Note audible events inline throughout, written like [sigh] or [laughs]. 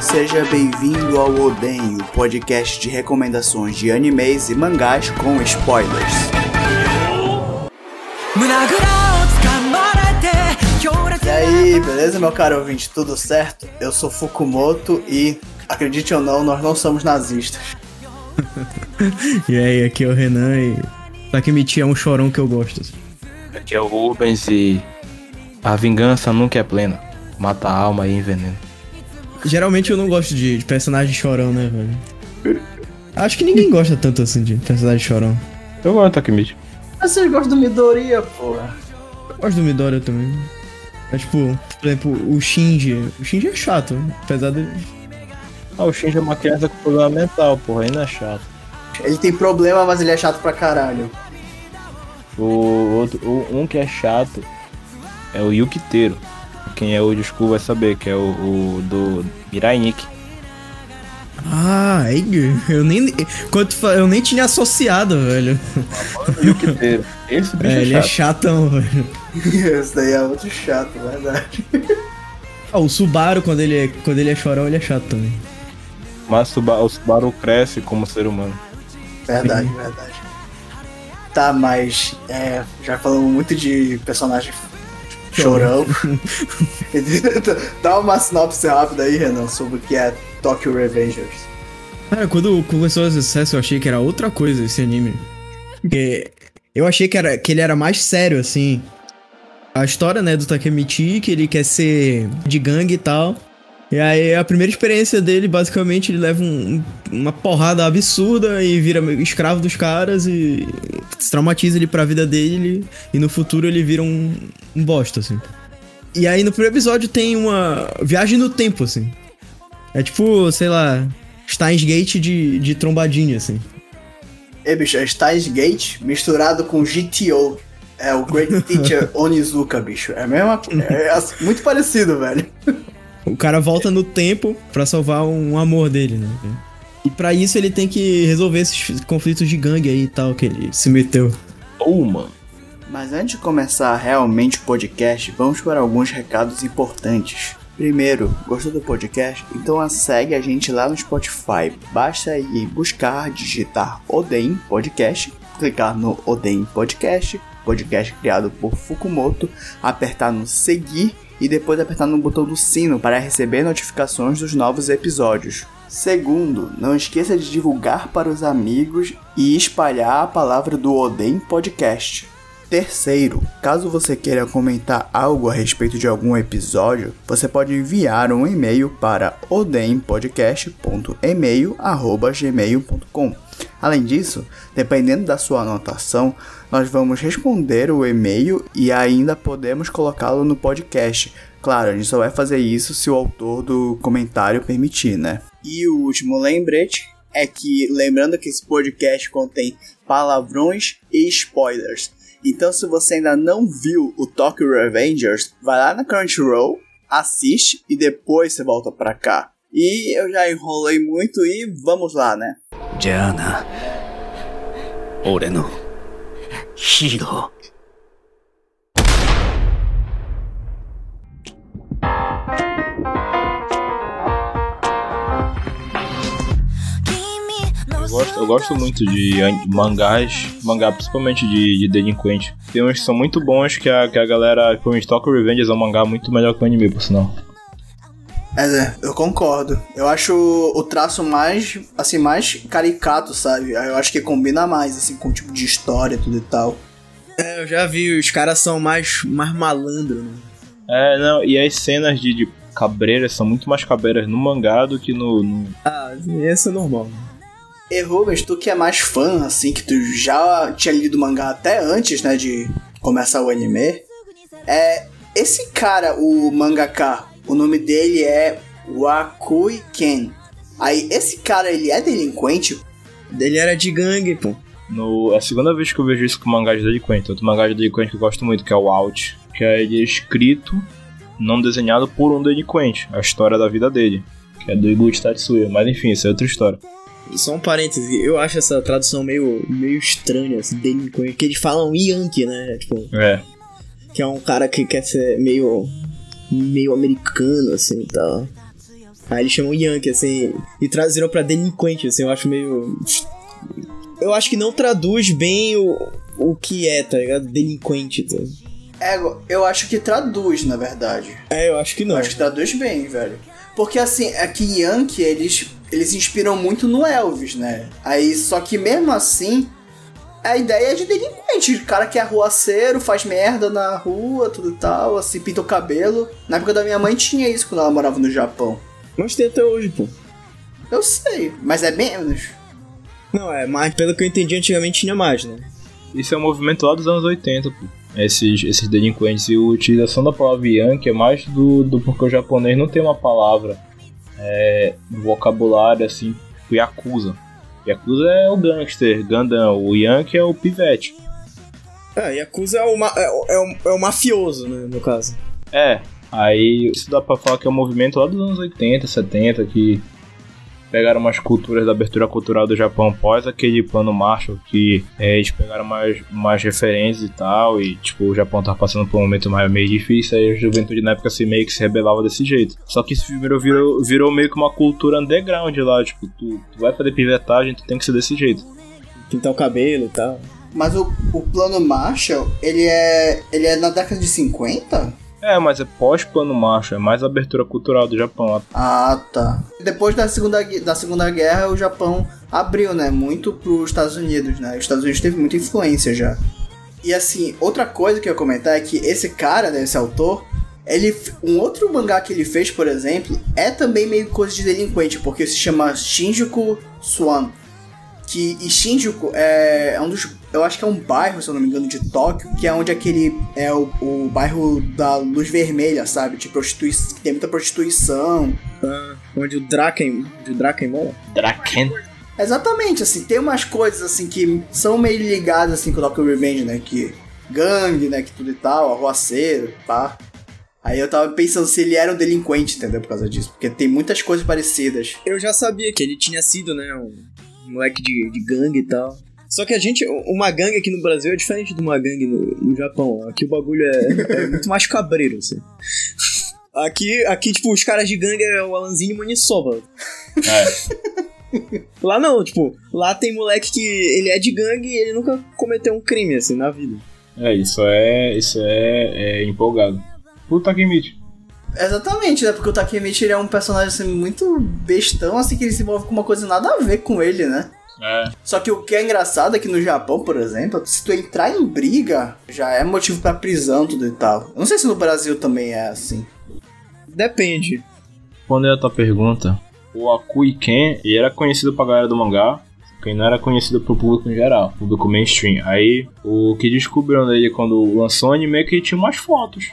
Seja bem-vindo ao Oden, o podcast de recomendações de animes e mangás com spoilers. E aí, beleza, meu caro ouvinte? Tudo certo? Eu sou Fukumoto e, acredite ou não, nós não somos nazistas. [laughs] e aí, aqui é o Renan e Takemichi é um chorão que eu gosto. Aqui é o Rubens e a vingança nunca é plena. Mata a alma e envenena. Geralmente eu não gosto de, de personagem chorão, né, velho? Acho que ninguém gosta tanto assim de personagem chorão. Eu gosto do Takemichi. Mas vocês gostam do Midoriya, porra? Eu gosto do Midoriya também. É tipo, por exemplo, o Shinji. O Shinji é chato, apesar de. Ah, o Shinji é uma criança com problema mental, porra, ainda é chato. Ele tem problema, mas ele é chato pra caralho. O outro, o, um que é chato é o Yukiteiro. Quem é o old school vai saber, que é o, o do Mirai Nikki. Ah, eu nem. Quanto eu nem tinha associado, velho. Yukiteiro. Esse bicho É, é, ele é chato. chatão, velho. Esse daí é muito chato, verdade. Ah, o Subaru, quando ele, é, quando ele é chorão, ele é chato também. Mas o Subaru cresce como ser humano. Verdade, verdade. Tá, mas é, já falamos muito de personagem chorão. [laughs] Dá uma sinopse rápida aí, Renan, sobre o que é Tokyo Revengers. Cara, quando começou o sucesso, eu achei que era outra coisa esse anime. Porque eu achei que, era, que ele era mais sério, assim. A história, né, do Takemichi, que ele quer ser de gangue e tal. E aí, a primeira experiência dele, basicamente, ele leva um- uma porrada absurda e vira escravo dos caras e se traumatiza ele pra vida dele. E no futuro ele vira um, um bosta, assim. E aí, no primeiro episódio, tem uma viagem no tempo, assim. É tipo, sei lá, Steins Gate de, de trombadinha, assim. E, bicho, é Steins Gate misturado com GTO. É o Great Teacher [laughs] Onizuka, bicho. É a mesma É assim, muito parecido, velho. [laughs] O cara volta no tempo pra salvar um amor dele, né? E pra isso ele tem que resolver esses conflitos de gangue aí e tal que ele se meteu. Oh, mano. Mas antes de começar realmente o podcast, vamos para alguns recados importantes. Primeiro, gostou do podcast? Então segue a gente lá no Spotify. Basta ir buscar, digitar Oden Podcast, clicar no Oden Podcast, podcast criado por Fukumoto, apertar no seguir e depois apertar no botão do sino para receber notificações dos novos episódios. Segundo, não esqueça de divulgar para os amigos e espalhar a palavra do Oden Podcast. Terceiro, caso você queira comentar algo a respeito de algum episódio, você pode enviar um e-mail para odempodcast.email@gmail.com. Além disso, dependendo da sua anotação, nós vamos responder o e-mail e ainda podemos colocá-lo no podcast. Claro, a gente só vai fazer isso se o autor do comentário permitir, né? E o último lembrete é que, lembrando que esse podcast contém palavrões e spoilers. Então, se você ainda não viu o Tokyo Revengers, vai lá na Crunchyroll, assiste e depois você volta pra cá. E eu já enrolei muito e vamos lá, né? Jana. 俺のヒーロー Eu gosto, eu gosto muito de an- mangás, mangá principalmente de, de delinquente. Tem uns que são muito bons que a, que a galera, principalmente Tokyo Revengers é um mangá muito melhor que o anime, por sinal. É, né, eu concordo. Eu acho o traço mais, assim, mais caricato, sabe? Eu acho que combina mais, assim, com o tipo de história tudo e tal. É, eu já vi, os caras são mais, mais malandros, né? É, não, e as cenas de, de cabreiras são muito mais cabreiras no mangá do que no. no- Ah, esse é normal. E Rubens, tu que é mais fã, assim, que tu já tinha lido o mangá até antes, né, de começar o anime. É, esse cara, o mangaka, o nome dele é Wakui Ken. Aí, esse cara, ele é delinquente? Dele era de gangue, pô. no é a segunda vez que eu vejo isso com mangá de delinquente. Outro mangá de delinquente que eu gosto muito, que é o Out. Que é ele escrito, não desenhado por um delinquente. A história da vida dele. Que é do Iguchi Tatsuya. Mas enfim, isso é outra história. Só um parêntese, eu acho essa tradução meio, meio estranha, assim, delinquente, que eles falam Yankee, né? Tipo, É. que é um cara que quer ser meio. Meio americano, assim tal. Aí eles chamam Yankee, assim, e traduziram pra delinquente, assim, eu acho meio. Eu acho que não traduz bem o, o que é, tá ligado? Delinquente, tá? É, eu acho que traduz, na verdade. É, eu acho que não. Eu acho que traduz bem, velho. Porque assim, aqui Yankee, eles, eles inspiram muito no Elvis, né? Aí, só que mesmo assim, a ideia é de delinquente. Cara que é arruaceiro, faz merda na rua, tudo e tal, assim, pinta o cabelo. Na época da minha mãe tinha isso quando ela morava no Japão. Mas tem até hoje, pô. Eu sei, mas é menos. Não, é, mas pelo que eu entendi, antigamente tinha mais, né? Isso é um movimento lá dos anos 80, pô. Esses, esses delinquentes. E a utilização da palavra Yankee é mais do, do porque o japonês não tem uma palavra é, no vocabulário assim, Yakuza. Yakuza é o gangster, Gundam. O Yankee é o pivete. É, Yakuza é o, ma é, o- é, o, é o mafioso, né, no caso. É, aí isso dá pra falar que é um movimento lá dos anos 80, 70, que pegaram umas culturas da abertura cultural do Japão após aquele plano Marshall, que é, eles pegaram mais, mais referências e tal, e tipo, o Japão tava passando por um momento mais meio difícil, aí a juventude na época assim, meio que se rebelava desse jeito. Só que isso virou, virou, virou meio que uma cultura underground lá, tipo, tu, tu vai fazer pivetagem, tu tem que ser desse jeito. Pintar o cabelo e tal. Mas o, o plano Marshall, ele é. ele é na década de 50? É, mas é pós-plano Marshall, é mais abertura cultural do Japão. Ah, tá. Depois da segunda, da segunda Guerra, o Japão abriu, né? Muito pros Estados Unidos, né? Os Estados Unidos teve muita influência já. E assim, outra coisa que eu ia comentar é que esse cara, né, esse autor, ele, um outro mangá que ele fez, por exemplo, é também meio coisa de delinquente, porque se chama Shinjuku Swan. Que, e Shinjuku é, é um dos. Eu acho que é um bairro, se eu não me engano, de Tóquio, que é onde aquele. É o, o bairro da luz vermelha, sabe? De prostituição. Que tem muita prostituição. Ah, onde o Draken, o Draken mora. Draken. Exatamente, assim, tem umas coisas assim que são meio ligadas assim com o Tokyo Revenge, né? Que gangue, né? Que tudo e tal, arruaceiro, pá. Aí eu tava pensando se ele era um delinquente, entendeu? Por causa disso. Porque tem muitas coisas parecidas. Eu já sabia que ele tinha sido, né, um moleque de, de gangue e tal. Só que a gente, uma gangue aqui no Brasil é diferente de uma gangue no, no Japão. Aqui o bagulho é, é muito mais cabreiro, assim. Aqui, aqui, tipo, os caras de gangue é o Alanzinho e Maniçoba. É. Lá não, tipo, lá tem moleque que ele é de gangue e ele nunca cometeu um crime, assim, na vida. É, isso é. Isso é, é empolgado. Puta que mite. Exatamente, né? Porque o Takemichi ele é um personagem assim, muito bestão, assim, que ele se envolve com uma coisa nada a ver com ele, né? É. Só que o que é engraçado é que no Japão, por exemplo, se tu entrar em briga, já é motivo pra prisão, tudo e tal. Eu não sei se no Brasil também é assim. Depende. Respondendo a tua pergunta, o Akui Ken, ele era conhecido pra galera do mangá, que não era conhecido pro público em geral, público mainstream. Aí, o que descobriram dele quando lançou o anime é que ele tinha umas fotos.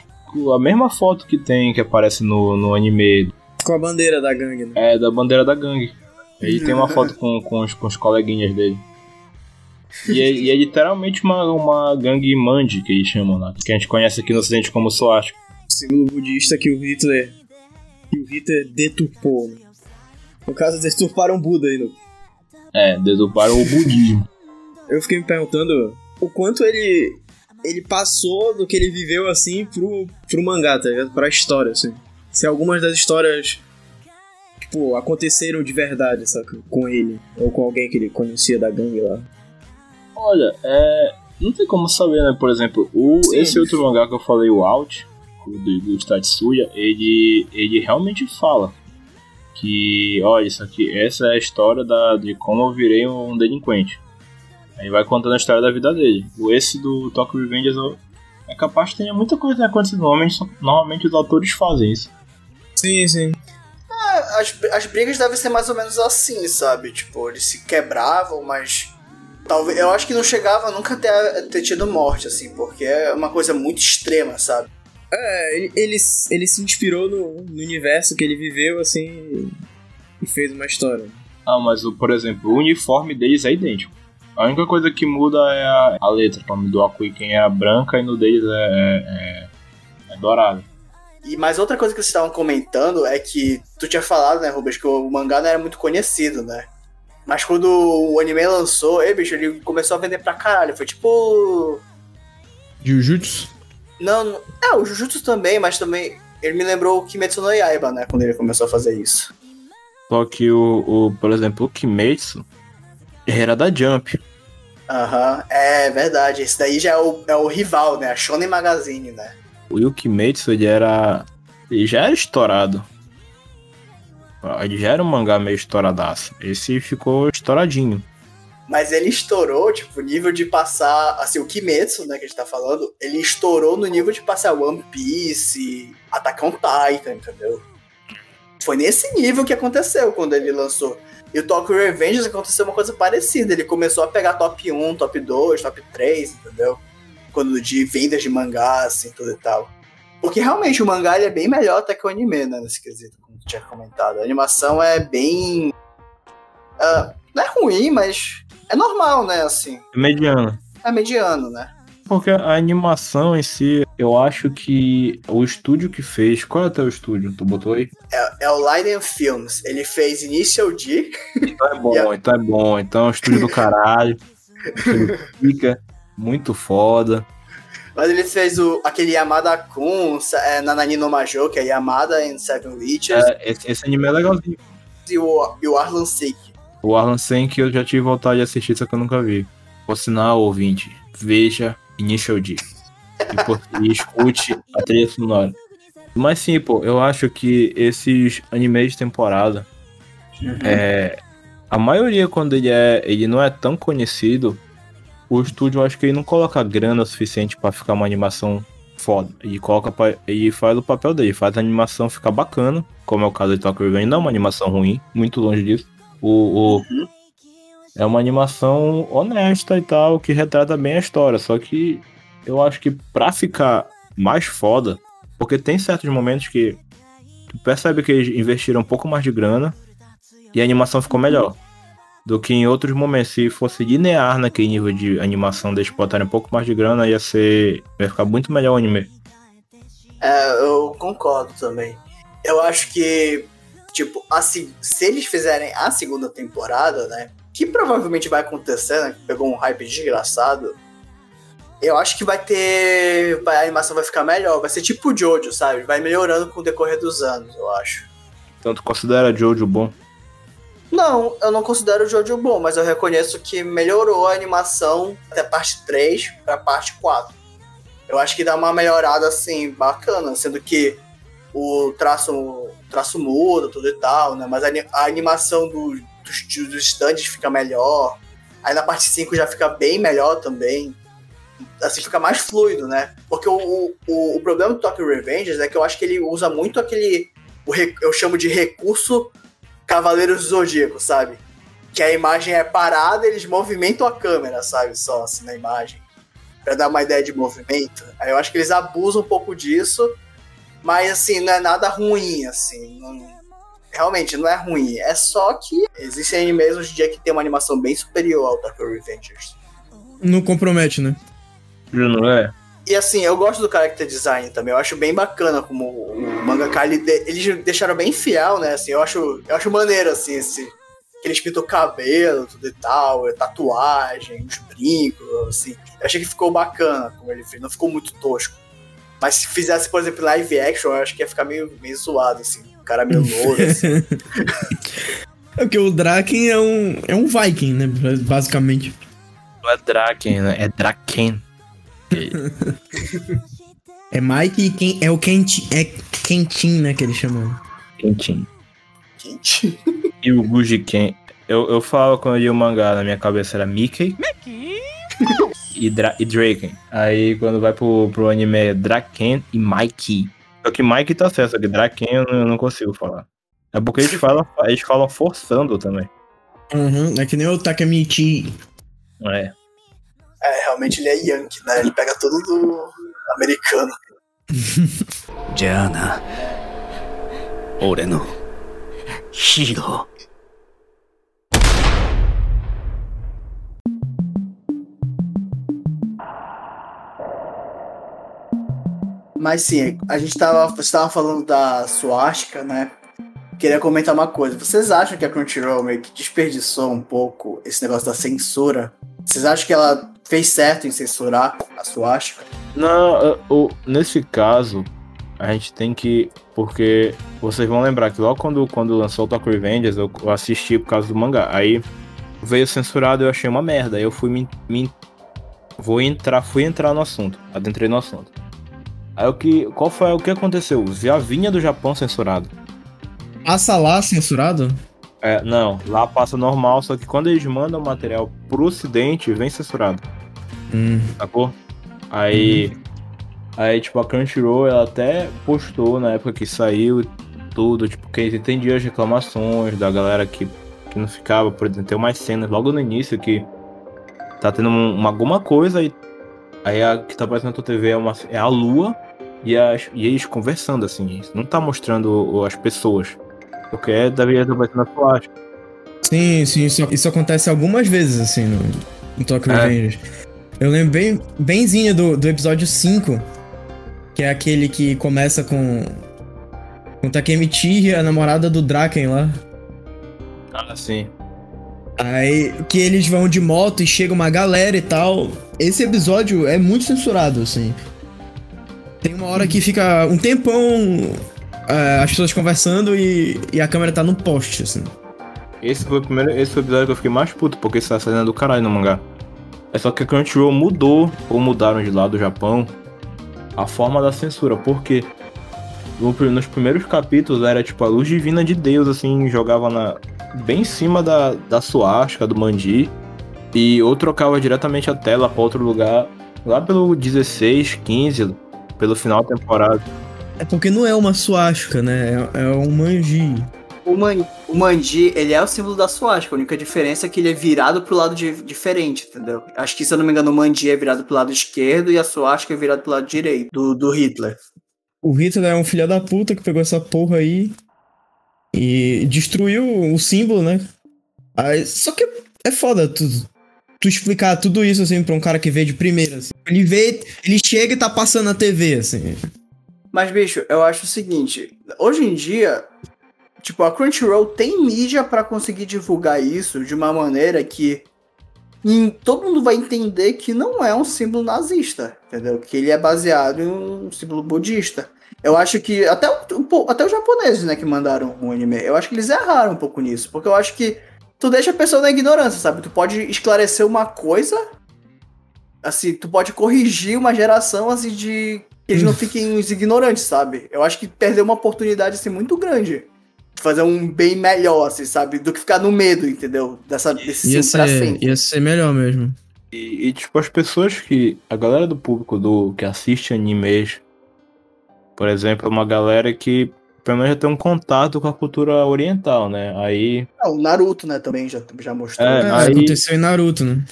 A mesma foto que tem, que aparece no, no anime, Com a bandeira da gangue, né? é da bandeira da gangue. Ele tem uma foto com, com, os, com os coleguinhas dele. E é, e é literalmente uma, uma gangue mande, que eles chamam lá, que a gente conhece aqui no ocidente como Swastika. Segundo o budista que o Hitler. Que o Hitler deturpou. né? No caso, deturparam Buda aí. No... É, deturparam o budismo. Eu fiquei me perguntando o quanto ele. Ele passou do que ele viveu assim pro, pro mangá, tá ligado? Pra história, assim. Se algumas das histórias. Tipo, aconteceram de verdade, saca? Com ele. Ou com alguém que ele conhecia da gangue lá. Olha, é. Não tem como saber, né? Por exemplo, o, Sim. esse outro mangá que eu falei, o Out, o do, do Tatsuya, ele, ele realmente fala que, olha, isso aqui, essa é a história da, de como eu virei um delinquente. Aí vai contando a história da vida dele. O esse do Tokyo Revengers é capaz que tenha muita coisa acontecendo. Normalmente, normalmente os autores fazem isso. Sim, sim. As, as brigas devem ser mais ou menos assim, sabe? Tipo, eles se quebravam, mas. Talvez. Eu acho que não chegava nunca a ter, ter tido morte, assim, porque é uma coisa muito extrema, sabe? É, ele, ele, ele se inspirou no, no universo que ele viveu, assim. E fez uma história. Ah, mas o- por exemplo, o uniforme deles é idêntico. A única coisa que muda é a, a letra. O nome do Akuiken é branca e no deles é, é, é, é dourado. E mais outra coisa que vocês estavam comentando é que tu tinha falado, né, Rubens, que o mangá não era muito conhecido, né? Mas quando o anime lançou, ei, bicho, ele começou a vender pra caralho. Foi tipo. Jujutsu? Não, não- é, o Jujutsu também, mas também. Ele me lembrou o Kimetsu no Yaiba, né? Quando ele começou a fazer isso. Só que o, o por exemplo, o Kimetsu era da Jump. Aham, é verdade. Esse daí já é o, é o rival, né? A Shonen Magazine, né? O Kimetsu, ele era. Ele já era estourado. Ele já era um mangá meio estouradaço. Esse ficou estouradinho. Mas ele estourou, tipo, o nível de passar. Assim, o Kimetsu, né, que a gente tá falando, ele estourou no nível de passar One Piece, Attack on Titan, entendeu? Foi nesse nível que aconteceu quando ele lançou. E o Tokyo Revengers aconteceu uma coisa parecida. Ele começou a pegar top 1, top 2, top 3, entendeu? Quando de vendas de mangá, assim, tudo e tal. Porque realmente o mangá ele é bem melhor até que o anime, né? Nesse quesito, como tu tinha comentado. A animação é bem. ah, não é ruim, mas é normal, né? Assim. Mediano. É mediano, né? Porque a animação em si, eu acho que o estúdio que fez. Qual é o teu estúdio? Tu botou aí? É, é o Leiden Films. Ele fez Initial D. Então é bom, [laughs] então é bom. Então é um estúdio do caralho. Estúdio [laughs] Fica muito foda. Mas ele fez o, aquele Yamada Kun, é, Nanani no Majo, que é Yamada and Seven Witches, É, esse, esse anime é legalzinho. e, o, e o Arlan Seik. O Arlan Senk eu já tive vontade de assistir, só que eu nunca vi. Por sinal, ouvinte, veja Initial D. E, por- [laughs] e escute a trilha sonora. Mas sim, pô, eu acho que esses animes de temporada, é, a maioria quando ele, é, ele não é tão conhecido, o estúdio acho que ele não coloca grana suficiente pra ficar uma animação foda. Ele coloca pra, ele faz o papel dele, faz a animação ficar bacana, como é o caso de Tokyo Revenge, não é uma animação ruim, muito longe disso. O, o- é uma animação honesta e tal, que retrata bem a história, só que eu acho que pra ficar mais foda, porque tem certos momentos que tu percebe que eles investiram um pouco mais de grana e a animação ficou melhor. Do que em outros momentos, se fosse linear naquele nível de animação, deixa botarem um pouco mais de grana, ia ser. ia ficar muito melhor o anime. É, eu concordo também. Eu acho que, tipo, assim, se eles fizerem a segunda temporada, né? Que provavelmente vai acontecer, né? Pegou um hype desgraçado. Eu acho que vai ter. A animação vai ficar melhor. Vai ser tipo o Jojo, sabe? Vai melhorando com o decorrer dos anos, eu acho. Então tu considera Jojo bom? Não, eu não considero o Jojo bom, mas eu reconheço que melhorou a animação até parte 3 pra parte 4. Eu acho que dá uma melhorada assim bacana, sendo que o traço, o traço muda, tudo e tal, né? Mas a, a animação do- dos, dos stands fica melhor. Aí na parte 5 já fica bem melhor também. Assim, fica mais fluido, né? Porque o, o, o- problema do Tokyo Revengers é que eu acho que ele usa muito aquele. o eu chamo de recurso Cavaleiros do Zodíaco, sabe? Que a imagem é parada, eles movimentam a câmera, sabe? Só assim na imagem. Pra dar uma ideia de movimento. Aí eu acho que eles abusam um pouco disso. Mas assim, não é nada ruim, assim. não- realmente não é ruim. É só que existem animes hoje em dia que tem uma animação bem superior ao Tokyo Revengers. Não compromete, né? Não é? E assim, eu gosto do character design também. Eu acho bem bacana como o mangaka, ele de- eles deixaram bem fiel, né? Assim, eu acho, eu acho maneiro, assim, esse. Que eles pintam o cabelo, tudo e tal, é tatuagem, os brincos, assim. Eu achei que ficou bacana como ele fez, não ficou muito tosco. Mas se fizesse, por exemplo, live action, eu acho que ia ficar meio, meio zoado, assim. O cara meio louro, assim. [laughs] É porque o Draken é um, é um Viking, né? Basicamente. Não é Draken, né? É Draken. É Mike e quem é o Kentin, é Kentin, né? Que eles chamam. Quentinho. Quente. [laughs] E o Gujiken. Eu, eu falo quando eu li o mangá, na minha cabeça era Mickey. e, Dra e Draken. Aí quando vai pro, pro anime é Draken e Mikey. Só que Mikey tá certo, só que Draken eu não, eu não consigo falar. É porque eles falam, eles falam forçando também. Uhum, é que nem o Takemichi. É. É, realmente ele é Yankee, né? Ele pega tudo do americano. [laughs] Jana. Oreno. Hiro. Mas sim, a gente estava falando da suástica, né? Queria comentar uma coisa. Vocês acham que a Crunchyroll meio que desperdiçou um pouco esse negócio da censura? Vocês acham que ela fez certo em censurar a Suástica? Não, o, nesse caso, a gente tem que. Porque vocês vão lembrar que logo quando, quando lançou o Tokyo Revengers, eu, eu assisti por causa do mangá. Aí veio censurado e eu achei uma merda. Aí eu fui me, me. Vou entrar, fui entrar no assunto. Adentrei no assunto. Aí o que. Qual foi o que aconteceu? Já vinha do Japão censurado. Passa lá censurado? É, não, lá passa normal, só que quando eles mandam o material pro ocidente, vem censurado. Hum. Sacou? Aí. Aí, tipo, a Crunchyroll, ela até postou na época que saiu tudo, tipo, que eles entendiam as reclamações da galera que, que não ficava, por exemplo, tem umas cenas logo no início que tá tendo uma, alguma coisa e aí a que tá aparecendo na tua TV é, uma, é a lua e, as, e eles conversando, assim, não tá mostrando as pessoas. Porque é da vida aparecendo na tua Sim, sim, isso, isso acontece algumas vezes, assim, no, no Tokyo é. Revengers. Eu lembro bem, benzinho do, do episódio 5, que é aquele que começa com. Com Takemichi e a namorada do Draken lá. Ah, sim. Aí que eles vão de moto e chega uma galera e tal. Esse episódio é muito censurado, assim. Tem uma hora que fica um tempão é, as pessoas conversando e, e a câmera tá no poste, assim. Esse foi o primeiro. Esse foi o episódio que eu fiquei mais puto, porque isso tá saindo do caralho no mangá. É só que a Crunchyroll mudou, ou mudaram de lá do Japão, a forma da censura, porque nos primeiros capítulos era tipo a luz divina de Deus, assim, jogava na, bem em cima da, da suástica, do mandi, e ou trocava diretamente a tela para outro lugar, lá pelo 16, 15, pelo final da temporada. É porque não é uma suástica, né? É, é um manji. O, man, o mandi, ele é o símbolo da suástica. A única diferença é que ele é virado pro lado de, diferente, entendeu? Acho que, se eu não me engano, o mandi é virado pro lado esquerdo e a suástica é virado pro lado direito, do, do Hitler. O Hitler é um filho da puta que pegou essa porra aí e destruiu o símbolo, né? Aí, só que é foda tu, tu explicar tudo isso, assim, pra um cara que vê de primeira, assim. Ele vê, ele chega e tá passando na TV, assim. Mas, bicho, eu acho o seguinte, hoje em dia, Tipo, a Crunchyroll tem mídia para conseguir divulgar isso de uma maneira que em, todo mundo vai entender que não é um símbolo nazista, entendeu? Que ele é baseado em um símbolo budista. Eu acho que até, o, até os japoneses, né, que mandaram o anime, eu acho que eles erraram um pouco nisso, porque eu acho que tu deixa a pessoa na ignorância, sabe? Tu pode esclarecer uma coisa, assim, tu pode corrigir uma geração, assim, de que eles não fiquem os ignorantes, sabe? Eu acho que perdeu uma oportunidade, assim, muito grande fazer um bem melhor, assim, sabe? Do que ficar no medo, entendeu? Dessa, desse ia ser, sempre. Ia ser melhor mesmo. E, e, tipo, as pessoas que. A galera do público do que assiste animes, por exemplo, é uma galera que pelo menos já tem um contato com a cultura oriental, né? Aí. Ah, o Naruto, né, também já, já mostrou. É, é aí... aconteceu em Naruto, né?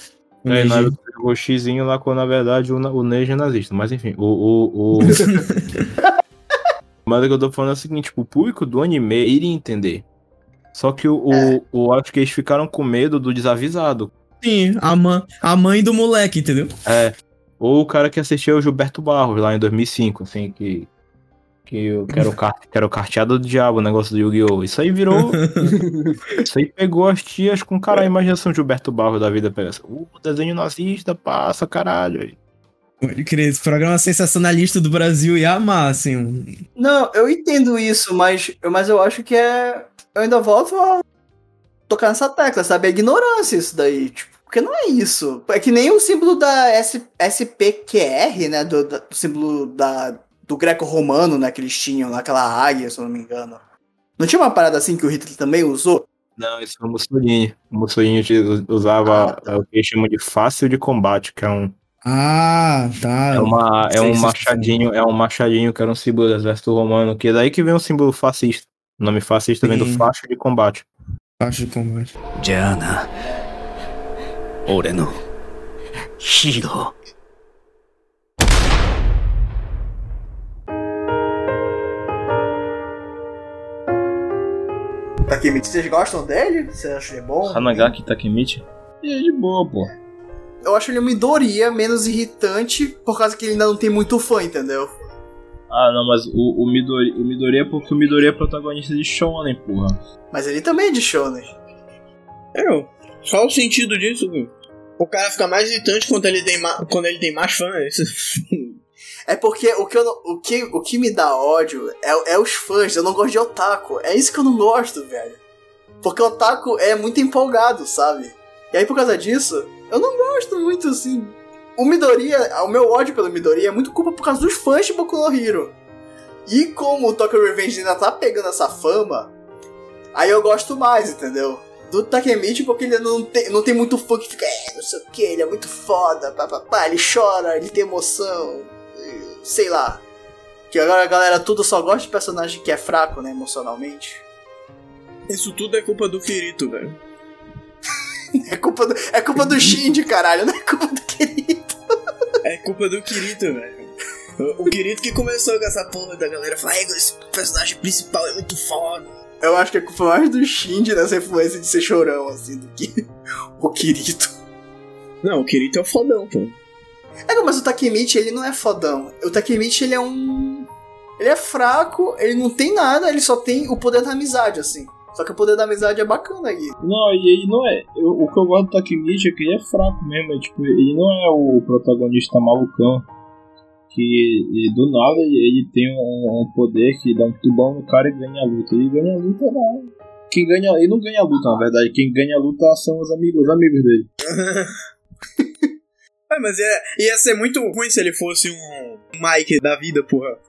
O é, Naruto o xizinho lá quando na verdade o, o Neji é nazista. Mas enfim, o. o, o... [laughs] Mas o que eu tô falando é o seguinte, tipo, o público do anime iria entender. Só que o, é. o, o, acho que eles ficaram com medo do desavisado. Sim, a, mãe, a mãe do moleque, entendeu? É. Ou o cara que assistiu o Gilberto Barros lá em 2005, assim, que. Que, que, era, o car, que era o carteado do diabo, o negócio do Yu-Gi-Oh! Isso aí virou. [laughs] isso aí pegou as tias com cara, a imaginação de Gilberto Barros da vida. Pega assim, uh, desenho nazista, passa, caralho. Pode crer, esse programa sensacionalista do Brasil ia amar, assim. Não, eu entendo isso, mas, mas eu acho que é. Eu ainda volto a tocar nessa tecla, sabe? A ignorância isso daí. Tipo, porque não é isso. É que nem o símbolo da S, SPQR, né? Do, do símbolo da, do greco-romano, né? Que eles tinham, aquela águia, se eu não me engano. Não tinha uma parada assim que o Hitler também usou? Não, isso foi o Mussolini. O Mussolini usava ah, tá. o que eles chamam de fácil de combate, que é um ah, tá. É, uma, é um machadinho, é um machadinho que era um símbolo do exército romano, que é daí que vem o símbolo fascista. O nome fascista Sim. vem do faixa de combate. Faixa de combate. Jana. Ore no hero. Takemichi, vocês gostam dele? Você acha ele bom? Hanagaki Takemichi? E é de boa, pô eu acho ele uma Midoriya menos irritante, por causa que ele ainda não tem muito fã, entendeu? Ah, não, mas o, o, Midori, o Midori é porque o Midori é protagonista de Shonen, porra. Mas ele também é de Shonen. É, qual o sentido disso, viu? O cara fica mais irritante quando ele tem, quando ele tem mais fãs. É porque o que, eu, o que, o que me dá ódio é, é os fãs. Eu não gosto de otaku. É isso que eu não gosto, velho. Porque o otaku é muito empolgado, sabe? E aí por causa disso, eu não gosto muito assim. O Midoriya, o meu ódio pelo Midoriya é muito culpa por causa dos fãs de Boku no Hero. E como o Tokyo Revenge ainda tá pegando essa fama, aí eu gosto mais, entendeu? Do Takemichi porque ele não tem, não tem muito fã que fica, é, não sei o que, ele é muito foda, papapá, ele chora, ele tem emoção, sei lá. Que agora a galera tudo só gosta de personagem que é fraco, né, emocionalmente. Isso tudo é culpa do Kirito, velho. [laughs] é, culpa do, é culpa do Shinji, caralho, não é culpa do Kirito. é culpa do Kirito, velho. O, Kirito que começou com essa porra da galera falar, esse personagem principal é muito foda. Eu acho que é culpa mais do Shinji nessa influência de ser chorão, assim, do que o Kirito. Não, o Kirito é o fodão, pô. É, mas o Takemichi, ele não é fodão. O Takemichi, ele é um... Ele é fraco, ele não tem nada, ele só tem o poder da amizade, assim. Só que o poder da amizade é bacana aí. Não, e ele não é. Eu, o que eu gosto do Takemichi é que ele é fraco mesmo. É, tipo, ele não é o protagonista malucão. Que ele, do nada ele tem um, um, poder que dá um tubão no cara e ganha a luta. Ele ganha a luta não. Quem ganha. Ele não ganha a luta, na verdade. Quem ganha a luta são os amigos, os amigos dele. [laughs] é, mas ia, ia ser muito ruim se ele fosse um Mike da vida, porra.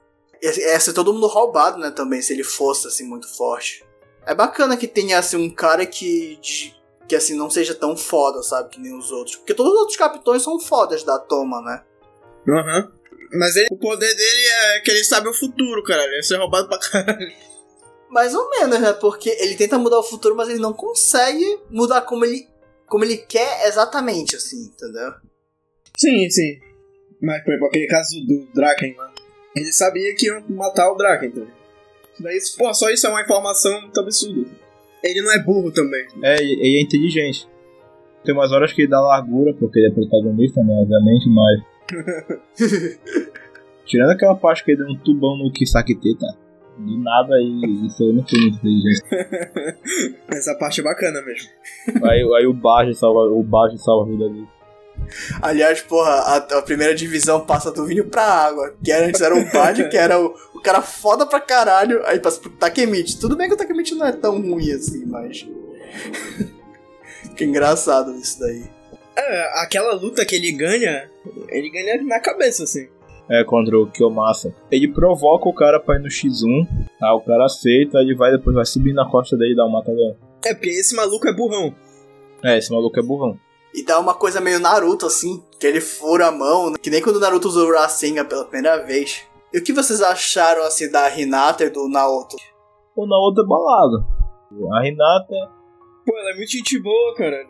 Ia, ia ser todo mundo roubado, né, também, se ele fosse, assim, muito forte. É bacana que tenha, assim, um cara que, de, que, assim, não seja tão foda, sabe, que nem os outros. Porque todos os outros capitões são fodas da Toma, né? Aham. Uhum. Mas ele, o poder dele é que ele sabe o futuro, cara. Ele ser roubado pra caralho. Mais ou menos, né? Porque ele tenta mudar o futuro, mas ele não consegue mudar como ele, como ele quer exatamente, assim, entendeu? Sim, sim. Mas, por exemplo, aquele caso do Draken, mano. Ele sabia que iam matar o Draken, entendeu? Daí, pô, só isso é uma informação muito absurda. Ele não é burro também. É, ele é inteligente. Tem umas horas que ele dá largura, porque ele é protagonista, né, obviamente, mas. [laughs] Tirando aquela parte que ele deu um tubão no Kisakite, tá? Do nada aí, isso aí não foi muito inteligente. [laughs] Essa parte é bacana mesmo. Aí, aí o Baji salva, o salva a vida dele. Aliás, porra, a, a, primeira divisão passa do vinho pra água. Que antes era o Bad, que era o, o, cara foda pra caralho. Aí passa pro Takemichi. Tudo bem que o Takemichi não é tão ruim assim, mas. [laughs] que engraçado isso daí. É, aquela luta que ele ganha, ele ganha na cabeça, assim. É, contra o Kiyomasa. Ele provoca o cara pra ir no X1, tá? O cara aceita, ele vai depois vai subir na costa dele e dar um matador. É, porque esse maluco é burrão. É, esse maluco é burrão. E dá uma coisa meio Naruto, assim, que ele fura a mão, né? que nem quando o Naruto usou o Rasengan pela primeira vez. E o que vocês acharam, assim, da Hinata e do Naoto? O Naoto é bolado. A Hinata... Pô, ela é muito gente boa, cara.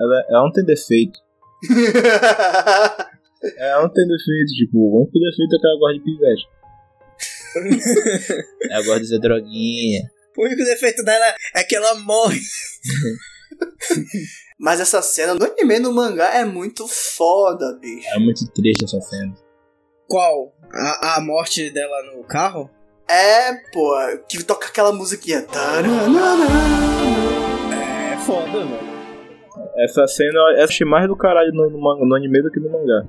Ela, ela não tem defeito. [laughs] ela não tem defeito, tipo, o único defeito é que ela gosta de pivete. [laughs] ela gosta de ser droguinha. O único defeito dela é que ela morre. [laughs] Mas essa cena no anime no mangá é muito foda, bicho. É muito triste essa cena. Qual? A, a morte dela no carro? É, pô, que toca aquela musiquinha. É foda, mano. Essa cena eu achei mais do caralho no, no, no, anime do que no mangá.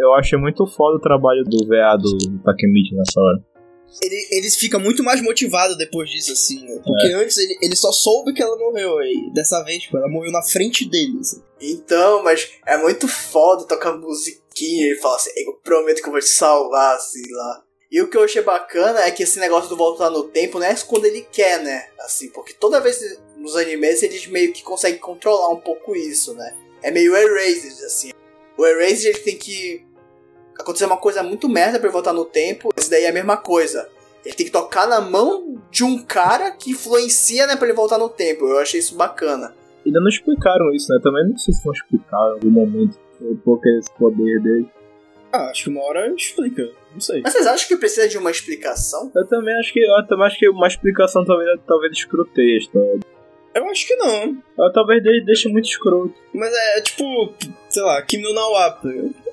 Eu achei muito foda o trabalho do veado do Takemichi nessa hora ele, ele fica muito mais motivado depois disso, assim, né? Porque é. antes ele, ele só soube que ela morreu, e dessa vez, tipo, ela morreu na frente dele, assim. Então, mas é muito foda tocar musiquinha e falar assim, eu prometo que eu vou te salvar, assim, lá. E o que eu achei bacana é que esse negócio do voltar no tempo não é quando ele quer, né? Assim, porque toda vez nos animes eles meio que conseguem controlar um pouco isso, né? É meio Erased, assim. O Erased ele tem que acontecer uma coisa muito merda pra ele voltar no tempo, esse daí é a mesma coisa. Ele tem que tocar na mão de um cara que influencia, né, pra ele voltar no tempo. Eu achei isso bacana. Ainda não explicaram isso, né? Também não sei se vão explicar em algum momento um pouco esse poder dele. Ah, acho que uma hora explica. Não sei. Mas vocês acham que precisa de uma explicação? Eu também acho que, eu também acho que uma explicação talvez, talvez escroteia a história. Eu acho que não. Eu, talvez deixe muito escroto. Mas é tipo, sei lá, Kim no Nawap.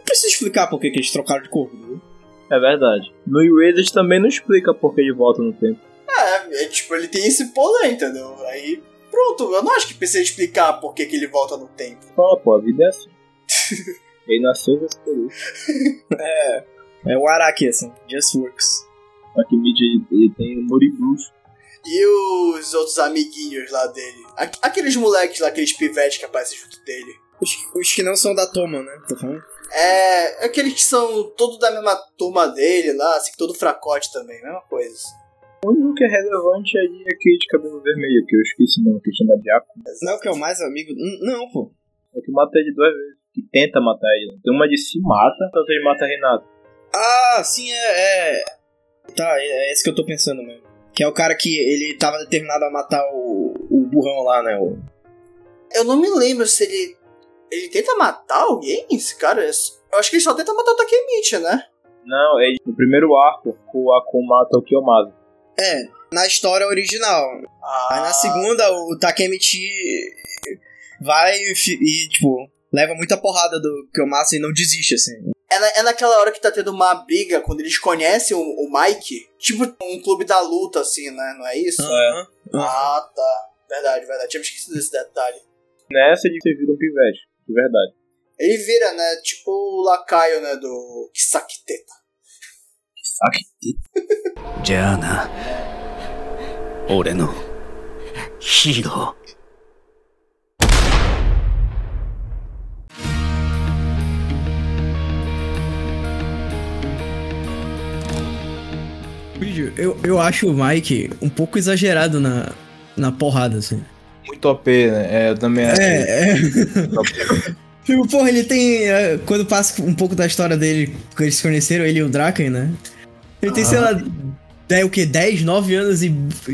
Não precisa explicar por que, que eles trocaram de corpo, né? É verdade. No Erased também não explica por que ele volta no tempo. É, é, tipo, ele tem esse poder, entendeu? Aí, pronto, eu não acho que precisa explicar por que, que ele volta no tempo. Fala, pô, a vida é assim. [laughs] ele nasceu desse por [laughs] É. É o Araki, assim. Just works. Akimid, ele, ele tem e bruxo. E os outros amiguinhos lá dele? Aqu- Aqueles moleques lá, aqueles pivetes que aparecem junto dele. Os, os que não são da Toma, né? Tô falando? É, aqueles que são todos da mesma turma dele lá, assim, todo fracote também, mesma coisa. O único que é relevante ali é aquele de cabelo vermelho, que eu esqueci não, que chama Diaco. Não, que é o mais amigo. N- Não, pô. É o que mata ele duas vezes. Que tenta matar ele. Tem uma de se mata, outra ele mata Renato. Ah, sim, é. é... Tá, é, é esse que eu tô pensando mesmo. Que é o cara que ele tava determinado a matar o, o burrão lá, né? O... Eu não me lembro se ele. Ele tenta matar alguém? Esse cara? Eu acho que ele só tenta matar o Takemichi, né? Não, ele, no primeiro arco, o Akun mata o Kiyomazu. É, na história original. Ah, Aí na segunda, o Takemichi vai e, e, tipo, leva muita porrada do Kiyomasa e não desiste, assim. É, na- é naquela hora que tá tendo uma briga, quando eles conhecem o, o Mike. Tipo um clube da luta, assim, né? Não é isso? Aham. Ah, tá. Verdade, verdade. Tinha me esquecido desse detalhe. Nessa ele vira um pivete, de verdade. Ele vira, né? Tipo o lacaio, né? Do Kisakiteta. Kisakiteta? Jana. Ore no. Hiro. Eu, eu acho o Mike um pouco exagerado na, na porrada, assim. Muito OP, né? É, eu também acho. É, é. [laughs] Tipo, porra, ele tem. é, Quando passa um pouco da história dele, que eles se conheceram, ele e o Draken, né? Ele tem, sei lá, é, o que? 10, 9 anos e,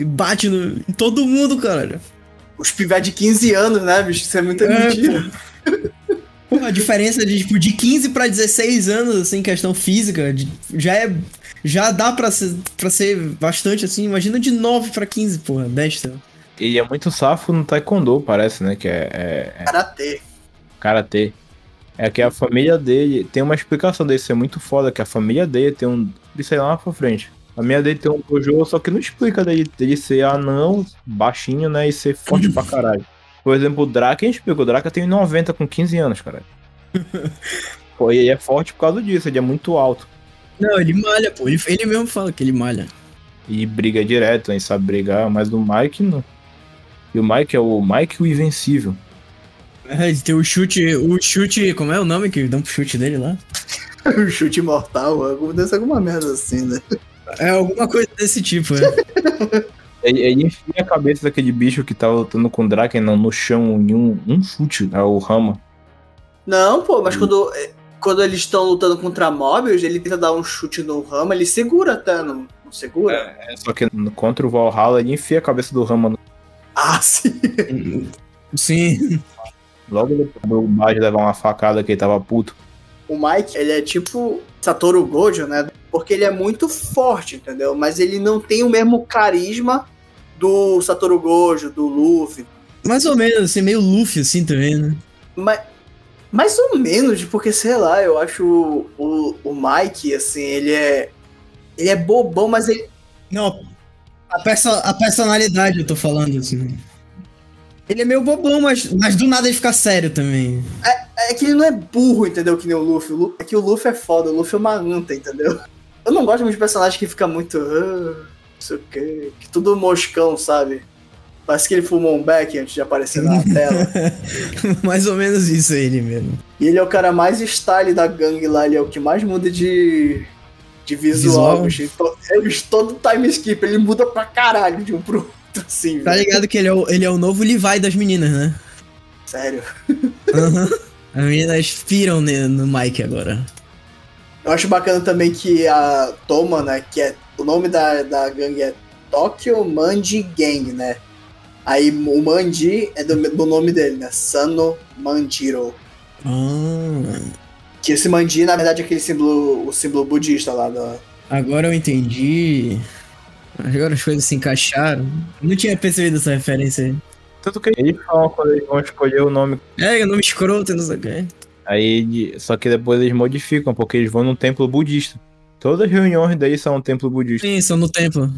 bate no, em todo mundo, cara. Os pivetes de 15 anos, né, bicho? Isso é muita É, mentira. Porra, a diferença de, tipo, de 15 pra 16 anos, assim, questão física, de- já é. Já dá pra ser, pra ser bastante, assim. Imagina de 9 pra 15, porra, 10, sei lá. Ele é muito safo no Taekwondo, parece, né? Que é, é, é Karatê. Karatê. É que a família dele tem uma explicação dele ser muito foda, que a família dele tem um. Isso aí lá pra frente. A família dele tem um dojo, só que não explica dele, dele ser anão, baixinho, né? E ser forte pra [laughs] caralho. Por exemplo, o Draken explica, o Draken tem 90 com 15 anos, cara. [laughs] Pô, e ele é forte por causa disso, ele é muito alto. Não, ele malha, pô. Ele, ele mesmo fala que ele malha. E briga direto, ele sabe brigar, mas o Mike não. E o Mike é o Mike o Invencível. É, ele tem o chute. O chute. Como é o nome que dão pro chute dele lá? [laughs] o chute mortal. ser alguma merda assim, né? É alguma coisa desse tipo, é. [laughs] Ele, ele enfia a cabeça daquele bicho que tava lutando com o Draken no, no chão em um, um chute, é o Rama. Não, pô, mas quando, é, quando eles estão lutando contra Mobius, ele tenta dar um chute no Rama, ele segura até, não, não segura? É, só que contra o Valhalla ele enfia a cabeça do Rama. no- Ah, [laughs] sim. Logo depois do Bad levar uma facada que ele tava puto. O Mike, ele é tipo Satoru Gojo, né? Porque ele é muito forte, entendeu? Mas ele não tem o mesmo carisma do Satoru Gojo, do Luffy. Mais ou menos, assim, meio Luffy, assim, também, né? Mas, mais ou menos, porque, sei lá, eu acho o, o, o Mike, assim, ele é... Ele é bobão, mas ele... Não, a, perso a personalidade eu tô falando, assim. Ele é meio bobão, mas, mas do nada ele fica sério também. É que ele não é burro, entendeu? Que nem o Luffy. O É que o Luffy é foda, o Luffy é uma anta, entendeu? Eu não gosto muito de personagem que fica muito. "Ah, não sei o quê. Que tudo moscão, sabe? Parece que ele fumou um beck antes de aparecer na [laughs] tela. Mais ou menos isso ele mesmo. E ele é o cara mais style da gangue lá, ele é o que mais muda de. de visual. Visual? bicho. É, bicho, todo time skip, ele muda pra caralho de um pro outro, assim, Tá ligado que ele é, o, ele é o novo Levi das meninas, né? Sério. Aham. As meninas piram no Mike agora. Eu acho bacana também que a Toma, né, que é o nome da, da gangue é Tokyo Manji Gang, né? Aí o Manji é do, do nome dele, né? Sano Manjiro. Ah, Que esse Manji, na verdade, é aquele símbolo, o símbolo budista lá da. agora eu entendi. Agora as coisas se encaixaram. Não tinha percebido essa referência aí. Tanto que eles falam quando eles vão escolher o nome. É, o nome escroto, não sei o quê. Aí, só que depois eles modificam, porque eles vão num templo budista. Todas as reuniões daí são um templo budista. Sim, são no templo.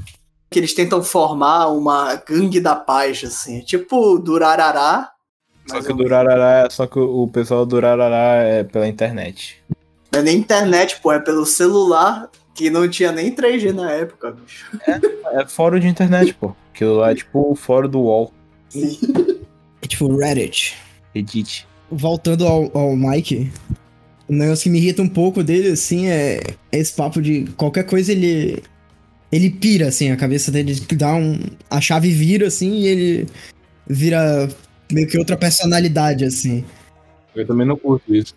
Que eles tentam formar uma gangue da paz, assim. Tipo Durarará. Só que Durarará, só que o pessoal do Durarará é pela internet. Não é nem internet, pô, é pelo celular, que não tinha nem 3G na época, bicho. É fórum de internet, pô. Aquilo lá é tipo o fórum do UOL. Sim. É tipo Reddit. Reddit. Voltando ao, ao Mike, o negócio que me irrita um pouco dele, assim, é é esse papo de qualquer coisa ele. Ele pira, assim, a cabeça dele dá um. A chave vira, assim, e ele vira meio que outra personalidade, assim. Eu também não curto isso.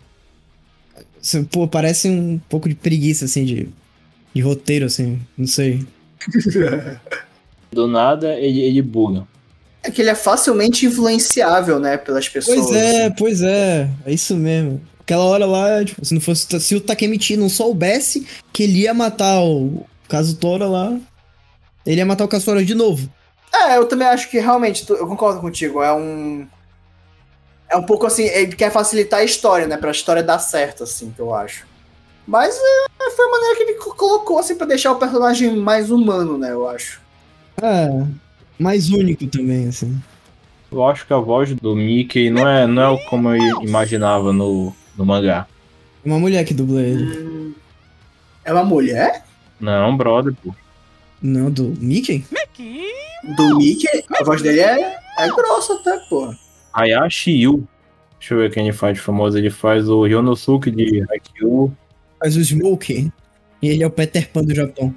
Isso, Pô, parece um pouco de preguiça, assim, de, de roteiro, assim, não sei. Do nada ele, ele buga. É que ele é facilmente influenciável, né, pelas pessoas. Pois é, assim. pois é, é isso mesmo. Aquela hora lá, tipo, se não fosse. Se o Takemichi não soubesse que ele ia matar o Kazutora lá, ele ia matar o Kazutora de novo. É, eu também acho que realmente, eu concordo contigo, é um. É um pouco assim, ele quer facilitar a história, né? Pra história dar certo, assim, que eu acho. Mas é, foi a maneira que ele co- colocou, assim, pra deixar o personagem mais humano, né? Eu acho. É, mais único também, assim. Eu acho que a voz do Mickey não é, não é o como eu imaginava no, no mangá. Uma mulher que dubla ele. É uma mulher? Não, brother, pô. Não, do Mickey? Do Mickey? A voz dele é, é grossa até, pô. Hayashi Yu. Deixa eu ver quem ele faz de famoso. Ele faz o Ryonosuke de Haikyuu. Faz o Smoke. E ele é o Peter Pan do Japão.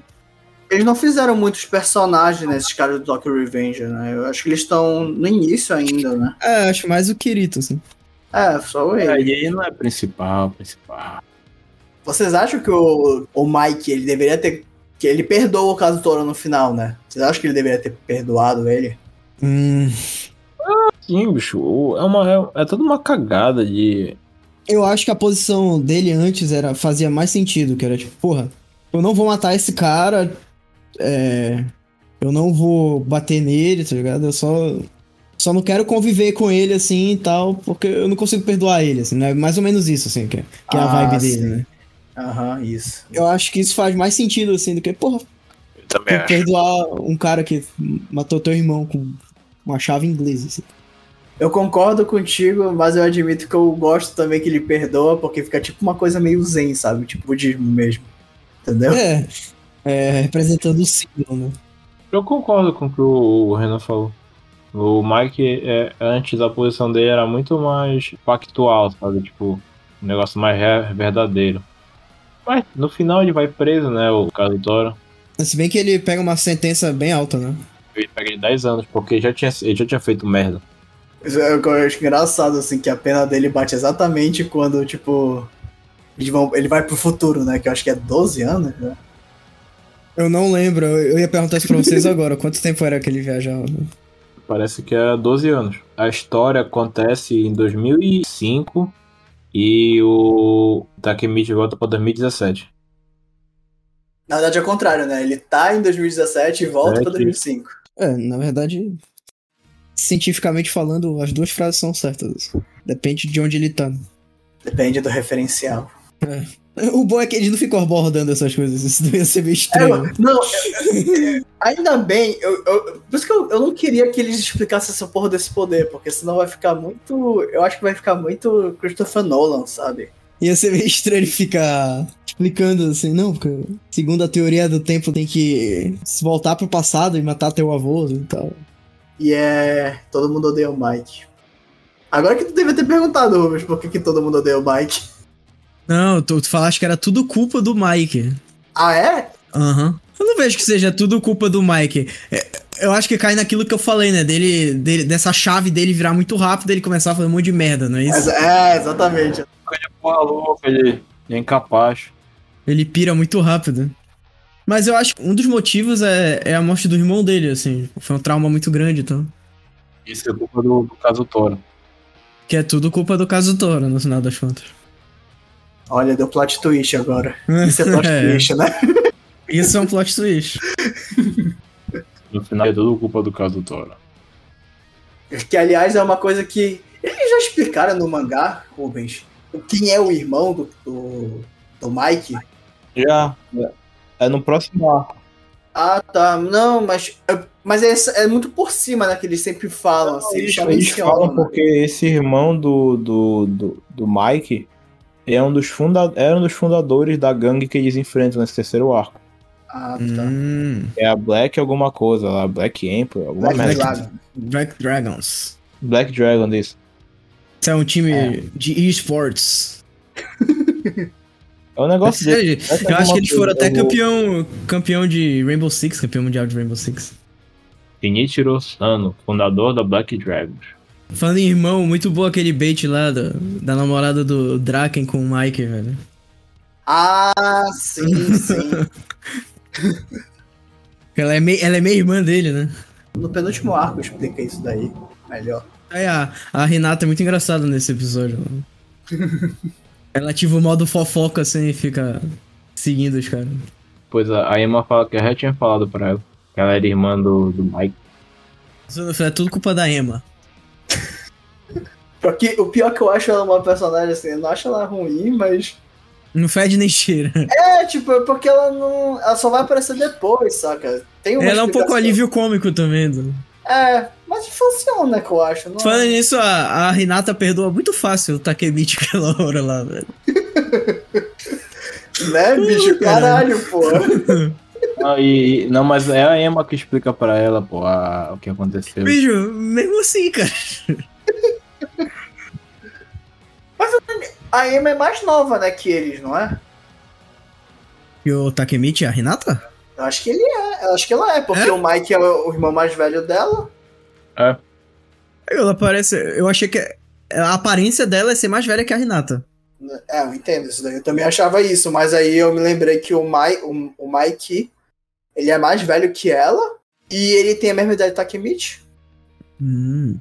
Eles não fizeram muitos personagens nesses caras do Tokyo Revenge, né? Eu acho que eles estão no início ainda, né? É, acho mais o Kirito, assim. É, só ele. É, e aí não é principal, principal. Vocês acham que o, o Mike, ele deveria ter. Que ele perdoou o caso Toro no final, né? Vocês acham que ele deveria ter perdoado ele? Hum, Sim, bicho. É, uma, é, é toda uma cagada de. Eu acho que a posição dele antes era fazia mais sentido, que era tipo, porra, eu não vou matar esse cara, é, eu não vou bater nele, tá ligado? Eu só só não quero conviver com ele assim e tal, porque eu não consigo perdoar ele, assim, né? Mais ou menos isso, assim, que é, que é a Ah, vibe sim. dele, né? Aham, isso. Eu acho que isso faz mais sentido, assim, do que, porra, Eu também tu perdoar um cara que matou teu irmão com uma chave inglesa, assim. Eu concordo contigo, mas eu admito que eu gosto também que ele perdoa, porque fica tipo uma coisa meio zen, sabe? Tipo budismo mesmo. Entendeu? É, é, representando o símbolo, né? Eu concordo com o que o Renan falou. O Mike, é, antes a posição dele era muito mais pactual, sabe? Tipo, um negócio mais verdadeiro. Mas no final ele vai preso, né? O caso Toro. Se bem que ele pega uma sentença bem alta, né? Ele pega ele 10 anos, porque já tinha, ele já tinha feito merda. É que Eu acho engraçado, assim, que a pena dele bate exatamente quando, tipo. Vão, ele vai pro futuro, né? Que eu acho que é 12 anos, né? Eu não lembro, eu ia perguntar isso pra vocês [laughs] agora. Quanto tempo era que ele viajava? Parece que é 12 anos. A história acontece em 2005 e o Takemichi volta pra 2017. Na verdade é o contrário, né? Ele tá em 2017 e volta pra Sete. 2005. É, na verdade, cientificamente falando, as duas frases são certas. Depende de onde ele tá. Depende do referencial. O bom é que ele não ficou abordando essas coisas, isso devia ser meio É, estranho. eu- não, [laughs] ainda bem, eu, eu- por isso que eu, eu não queria que eles explicassem essa porra desse poder, porque senão vai ficar muito. Eu acho que vai ficar muito Christopher Nolan, sabe? Ia ser meio estranho ele ficar explicando assim, não, porque segundo a teoria do tempo tem que se voltar pro passado e matar teu avô e tal. E é. Todo mundo odeia o Mike. Agora que tu devia ter perguntado, Rubens, por que, que todo mundo odeia o Mike. Não, tu, tu falaste que era tudo culpa do Mike. Ah, é? Aham. Eu não vejo que seja tudo culpa do Mike. É, eu acho que cai naquilo que eu falei, né? Dele, dele, dessa chave dele virar muito rápido e ele começar a fazer um monte de merda, não é isso? É, exatamente. Porra louca, ele é incapaz. Ele pira muito rápido. Mas eu acho que um dos motivos é, é a morte do irmão dele, assim. Foi um trauma muito grande, então. Isso é culpa do, do caso Toro. Que é tudo culpa do caso Toro, no final das contas. Olha, deu plot twist agora. Isso é [laughs] plot É. twist, né? Isso é um plot twist. No final é tudo culpa do caso Toro. Que, aliás, é uma coisa que. Eles já explicaram no mangá, Rubens, quem é o irmão do, do, do Mike. Já. É no próximo arco. Ah, tá. Não, mas. é- Mas é, é muito por cima, né? Que eles sempre falam, assim. Eles, eles falam né? porque esse irmão do, do, do, do Mike é um dos funda era um dos fundadores da gangue que eles enfrentam nesse terceiro arco. Ah, tá. Hum, É a Black alguma coisa lá, Black Emperor, alguma Black merda. Dragon. Black Dragons. Black Dragon disso. Isso é um time É. de esports. [laughs] É um negócio Sério, desse. eu acho que eles foram até campeão, campeão de Rainbow Six, campeão mundial de Rainbow Six. Shinichiro Sano, fundador da Black Dragons. Falando em irmão, muito bom aquele bait lá da, da namorada do Draken com o Mike, velho. Ah, sim, sim. [laughs] Ela é, mei, ela é meio irmã dele, né? No penúltimo arco explica isso daí melhor. Aí a, a Renata é muito engraçada nesse episódio. [laughs] ela ativa o modo fofoca assim e fica seguindo os caras. Pois a a Emma fala que eu já tinha falado pra ela. Que ela era irmã do, do Mike. É tudo culpa da Emma. [laughs] Porque o pior que eu acho ela uma personagem assim, eu não acho ela ruim, mas. Não fede nem cheira. É, tipo, é porque ela não. Ela só vai aparecer depois, saca? Tem uma Ela é um pouco alívio cômico também. do- É, mas funciona, que eu acho. Não Falando é? nisso, a, a Renata perdoa muito fácil o Takemichi [laughs] aquela hora lá, velho. [laughs] Né, bicho? Caralho, pô. [laughs] Não, e, e- não, mas é a Emma que explica pra ela, pô, a- o que aconteceu. Bicho, mesmo assim, cara. A Emma é mais nova, né, que eles, não é? E o Takemichi, a Renata? Eu acho que ele é. Eu acho que ela é, porque o Mike é o o irmão mais velho dela. Ela parece. Eu achei que. A aparência dela é ser mais velha que a Renata. É, eu entendo isso daí. Eu também achava isso, mas aí eu me lembrei que o, Mai, o, o Mike, ele é mais velho que ela e ele tem a mesma idade do Takemichi. Hum.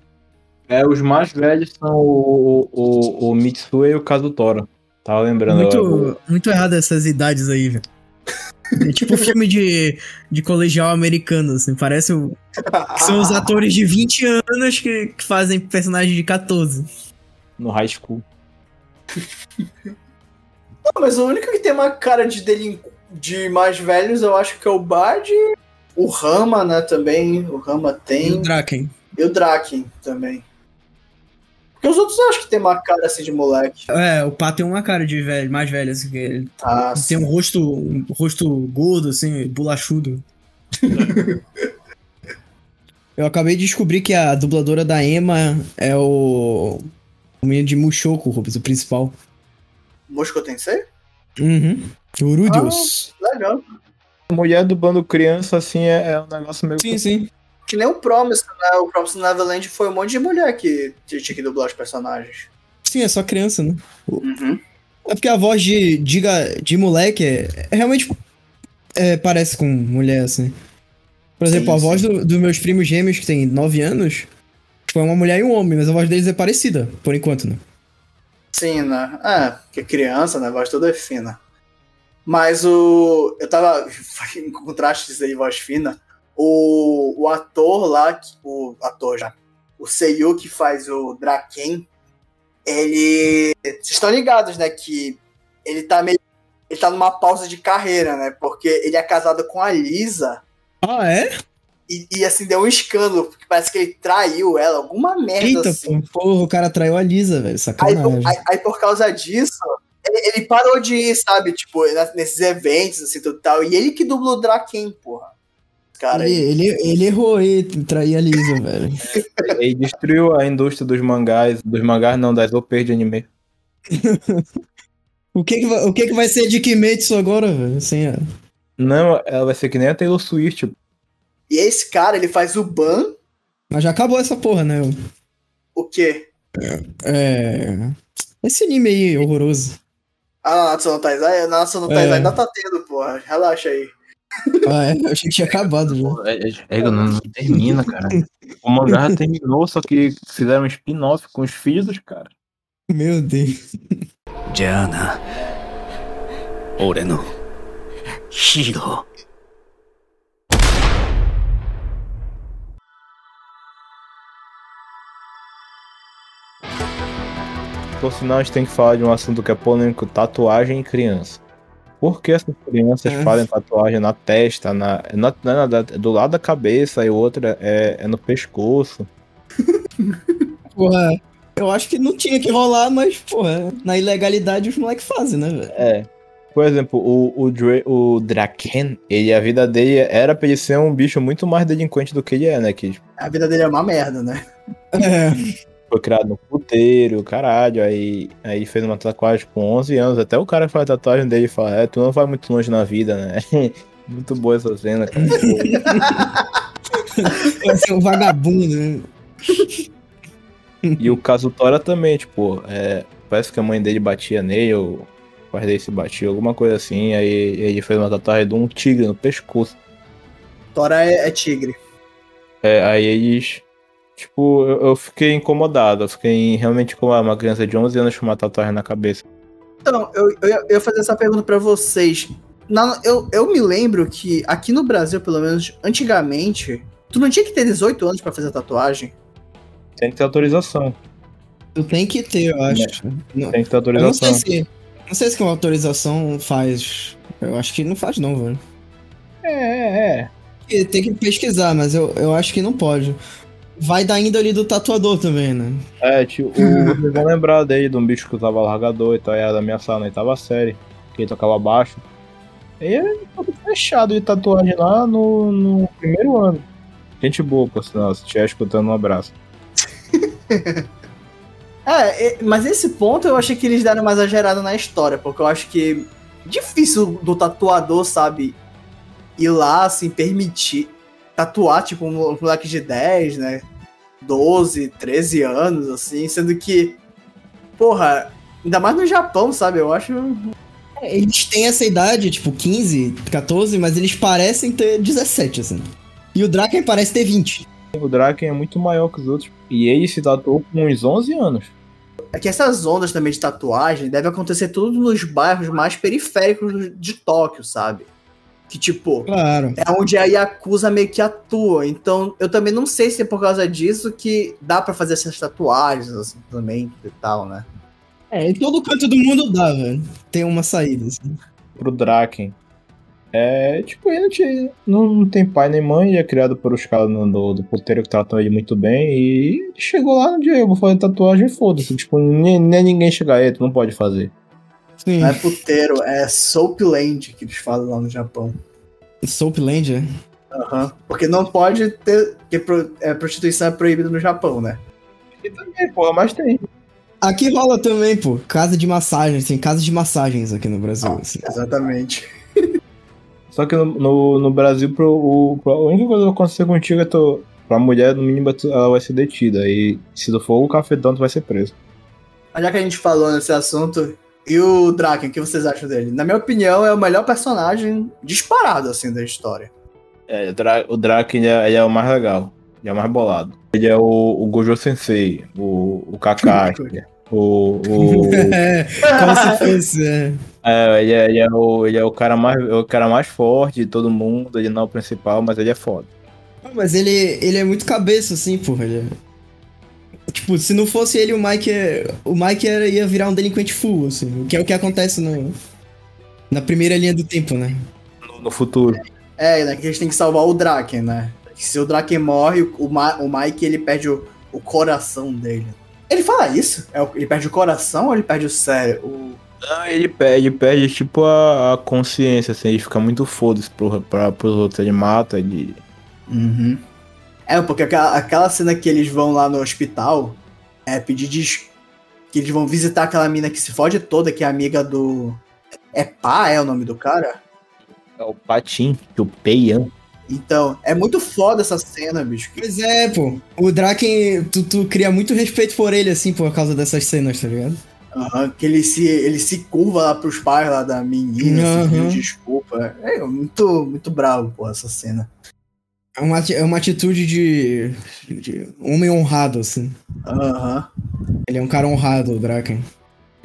É, os mais velhos são o, o, o Mitsue e o Kazutora. Tava lembrando. agora. Muito, muito errado essas idades aí, velho. É tipo filme de, de colegial americano, assim. Parece o, que são os atores de 20 anos que, que fazem personagens de 14. No high school. Não, mas o único que tem uma cara de delin... de mais velhos, eu acho que é o Bard. O Rama, né, também. O Rama E tem. o Draken. E o Draken também. Porque os outros eu acho que tem uma cara assim de moleque. É, o Pá tem uma cara de velho, mais velho, assim, que ele Ah, tem um rosto, um rosto gordo, assim, bolachudo. [laughs] Eu acabei de descobrir que a dubladora da Emma é o. O menino de Mushoku, Rubens, o principal. Mosco Tensei? Uhum. O Rudius. Legal. Mulher dublando criança, assim, é, é um negócio meio. sim, sim. Que nem o Promise, né? O Promise Neverland foi um monte de mulher que tinha que dublar os personagens. Sim, é só criança, né? Uhum. É porque a voz de, de, de moleque é, é realmente é, parece com mulher, assim. Por exemplo, Sim, a voz sim. do- dos meus primos gêmeos, que tem 9 anos, tipo, é uma mulher e um homem, mas a voz deles é parecida, por enquanto, né? Sim, né? É, porque criança, né? A voz toda é fina. Mas o. Eu tava. [laughs] Em contrastes aí, voz fina. O, o ator lá, o ator já. O Seiyu que faz o Draken, ele. Vocês estão ligados, né? Que ele tá meio. Ele tá numa pausa de carreira, né? Porque ele é casado com a Lisa. Ah, é? E, e, assim, deu um escândalo, porque parece que ele traiu ela, alguma merda Eita, assim. porra, o cara traiu a Lisa, velho, Aí, sacanagem. aí- aí, por causa disso, ele, ele parou de ir, sabe? Tipo, nesses eventos, assim, tudo tal. E ele que dublou o Draken, porra. Cara, ele, ele, ele errou aí, trair a Lisa, [laughs] velho. Ele destruiu a indústria dos mangás. Dos mangás não, das OPs de anime. [laughs] O que que vai, o que que vai ser de Kimetsu agora, velho? Sem a... Não, ela vai ser que nem a Taylor Swift. E esse cara, ele faz o Ban, Mas já acabou essa porra, né? o quê? É... Esse anime aí horroroso. Ah, na Natsu no Taizai? Na Natsu no É. Taizai ainda tá tendo, porra. Relaxa aí. Ah, é? Eu achei que tinha acabado, viu? É, é, é não, não, termina, cara. O mangá terminou, só que fizeram um spin-off com os filhos cara. Meu Deus. Jana. Oreno. Hiro. Por sinal, a gente tem que falar de um assunto que é polêmico, tatuagem e criança por que essas crianças É. fazem tatuagem na testa, na, na, na- na- do lado da cabeça e outra é, é no pescoço. [laughs] Porra, eu acho que não tinha que rolar, mas, porra, na ilegalidade os moleques fazem, né, velho? É. Por exemplo, o, o, Dra- o Draken, ele, a vida dele era pra ele ser um bicho muito mais delinquente do que ele é, né? Que tipo, A vida dele é uma merda, né? É. [laughs] foi criado no puteiro, caralho. Aí, aí fez uma tatuagem com 11 anos. Até o cara que faz a tatuagem dele fala: É, tu não vai muito longe na vida, né? [laughs] muito boa essa cena, cara. Vai ser um vagabundo, né? E o caso Tora também, tipo, é, parece que a mãe dele batia nele, ou o pai dele se batia, alguma coisa assim. Aí ele fez uma tatuagem de um tigre no pescoço. Tora é, é tigre. É, aí eles. Tipo, eu, eu fiquei incomodado. Eu fiquei realmente com uma criança de 11 anos com uma tatuagem na cabeça. Então, eu, eu, ia- eu ia fazer essa pergunta pra vocês. Na- eu, eu me lembro que aqui no Brasil, pelo menos antigamente, tu não tinha que ter 18 anos pra fazer tatuagem. Tem que ter autorização. Tu tem que ter, eu acho. Não, Tem que ter eu não sei autorização. se. Não sei se com autorização faz. Eu acho que não faz, não, velho. É, é, é. Tem que pesquisar, mas eu, eu acho que não pode. Vai da índole do tatuador também, né? É, tipo, vocês vão lembrar dele de um bicho que usava largador e tal, e era da minha sala na oitava série, que ele tocava baixo. E ele todo fechado de tatuagem lá no, no primeiro ano. Gente boa, por sinal, se estiver escutando, um abraço. [laughs] É, mas esse ponto eu achei que eles deram uma exagerada na história, porque eu acho que difícil do tatuador, sabe, ir lá, assim, permitir tatuar, tipo, um moleque de 10, né, 12, 13 anos, assim, sendo que, porra, ainda mais no Japão, sabe, eu acho... É, Eles têm essa idade, tipo 15, 14, mas eles parecem ter 17, assim. E o Draken parece ter 20. O Draken é muito maior que os outros. E ele se tatuou com uns 11 anos. É que essas ondas também de tatuagem devem acontecer tudo nos bairros mais periféricos de Tóquio, sabe? Que, tipo, Claro. é onde a Yakuza meio que atua. Então, eu também não sei se é por causa disso que dá pra fazer essas tatuagens, assim, também e tal, né? É, em todo canto do mundo dá, velho. Tem uma saída, assim. Pro Draken. É, tipo, ele não, tem pai nem mãe, ele é criado por os caras do, do puteiro que tratam ele muito bem. E chegou lá no dia, eu vou fazer tatuagem e foda-se. Tipo, nem, nem ninguém chega aí, tu não pode fazer. Sim. Não é puteiro, é Soapland que eles falam lá no Japão. Soapland, é? Aham. Porque não pode ter. Porque pro- é, prostituição é proibida no Japão, né? E também, porra, mas tem. Aqui rola também, pô. Casa de massagens, tem casa de massagens aqui no Brasil. assim. Exatamente. Só que no, no, no Brasil, pro, o, pro- a única coisa que vai acontecer contigo é tu, pra mulher, no mínimo, tu- ela vai ser detida. E se tu for o cafetão, tu vai ser preso. Já que a gente falou nesse assunto, e o Draken, o que vocês acham dele? Na minha opinião, é o melhor personagem disparado, assim, da história. É, o Dra- o Draken ele é, ele é o mais legal. Ele é o mais bolado. Ele é o, o Gojo Sensei, o, o Kakashi, [laughs] o. o É, [laughs] como se fosse. É. é, ele, é, ele, é o, ele é o cara mais o cara mais forte de todo mundo. Ele não é o principal, mas ele é foda. Mas ele, ele é muito cabeça, assim, porra. Ele é... Tipo, se não fosse ele, o Mike, é- o Mike era- ia virar um delinquente full, assim. Que é o que acontece no, na primeira linha do tempo, né? No, no futuro. É, né? Que eles têm que salvar o Draken, né? Se o Draken morre, o, Ma- o Mike ele perde o, o coração dele. Ele fala isso? É, o- ele perde o coração ou ele perde o cérebro? O- Não, ele perde, perde tipo a, a consciência, assim, ele fica muito foda-se pro, pra, pros outros. Ele mata, ele. Uhum. É, porque aquela, aquela cena que eles vão lá no hospital é pedir des... que eles vão visitar aquela mina que se fode toda, que é amiga do. É pá, é o nome do cara? É o Patim, que o Peian. Então, é muito foda essa cena, bicho. Pois é, pô. O Draken, tu, tu cria muito respeito por ele, assim, por causa dessas cenas, tá ligado? Aham, que ele se, ele se curva lá pros pais lá da menina, assim, Aham. pedindo desculpa. É muito, muito bravo, pô, essa cena. É uma, é uma atitude de, de homem honrado, assim. Aham. Ele é um cara honrado, o Draken.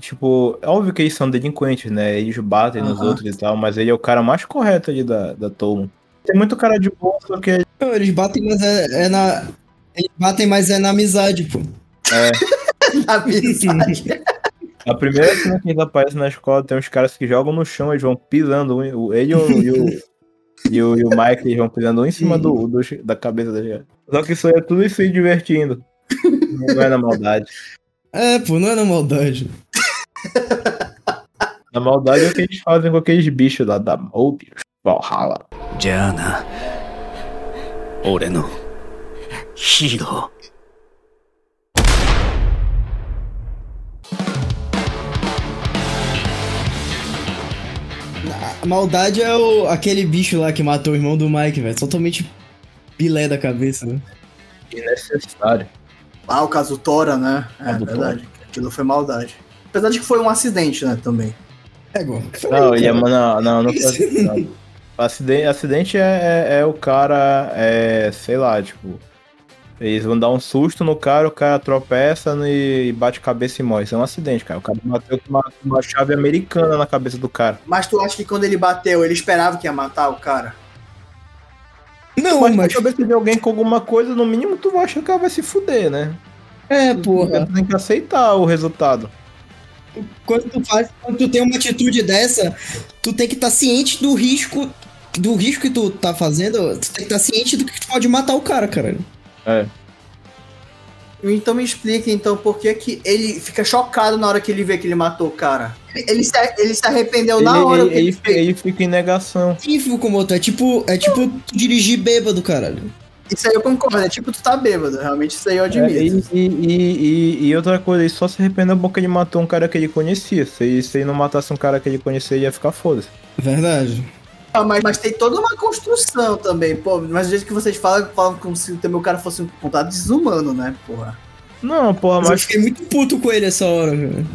Tipo, é óbvio que eles são delinquentes, né? Eles batem nos Aham. outros e tal, mas ele é o cara mais correto ali da, da Tolman. Tem muito cara de boa, só que Não, eles batem, mas é, é na. Eles batem, mas é na amizade, pô. é, [laughs] Na amizade. [laughs] A primeira cena que eles aparecem na escola tem uns caras que jogam no chão, eles vão pisando. Ele e o, e o, e o Mike vão pisando um em cima do, do, da cabeça da gente. Só que isso é tudo isso se divertindo. Não é na maldade. É, pô, não é na maldade. na maldade é o que eles fazem com aqueles bichos lá da Mobius, Valhalla. Diana. Ore no. Hiro. A maldade é o, aquele bicho lá que matou o irmão do Mike, velho. Totalmente bilé da cabeça, né? Desnecessário. Ah, o caso Tora, né? É verdade. Aquilo foi maldade. Apesar de que foi um acidente, né, também. É igual. Não, e é, não, não, não foi [laughs] acidente. Acidente, acidente é, é, é o cara, é, sei lá, tipo. Eles vão dar um susto no cara, o cara tropeça e bate cabeça e morre. Isso é um acidente, cara. O cara bateu com uma, uma chave americana na cabeça do cara. Mas tu acha que quando ele bateu, ele esperava que ia matar o cara? Não, Mas mas. cabeça de alguém com alguma coisa, no mínimo tu vai achar que o cara vai se fuder, né? É, porra. Tu tem que aceitar o resultado. Quando tu faz. Quando tu tem uma atitude dessa, tu tem que estar ciente do risco. Do risco que tu tá fazendo, tu tem que estar ciente do que tu pode matar o cara, cara. É. Então me explica, então, por que que ele fica chocado na hora que ele vê que ele matou o cara? Ele, ele se, ele se arrependeu na Ele, hora ele, que ele, ele, fez. ele fica em negação. Sim, Fukumoto, é tipo. É tipo tu dirigir bêbado, caralho. Isso aí eu concordo, é tipo tu tá bêbado, realmente isso aí eu É, admito. e, e, e, e- e outra coisa, ele só se arrependeu porque ele matou um cara que ele conhecia. Se, se ele não matasse um cara que ele conhecia, ele ia ficar foda-se. Verdade. Ah, mas, mas tem toda uma construção também, pô. Mas do jeito que vocês falam, falam como se também o cara fosse um contato desumano, né, porra? Não, porra, Mas eu mas fiquei muito puto com ele essa hora, velho.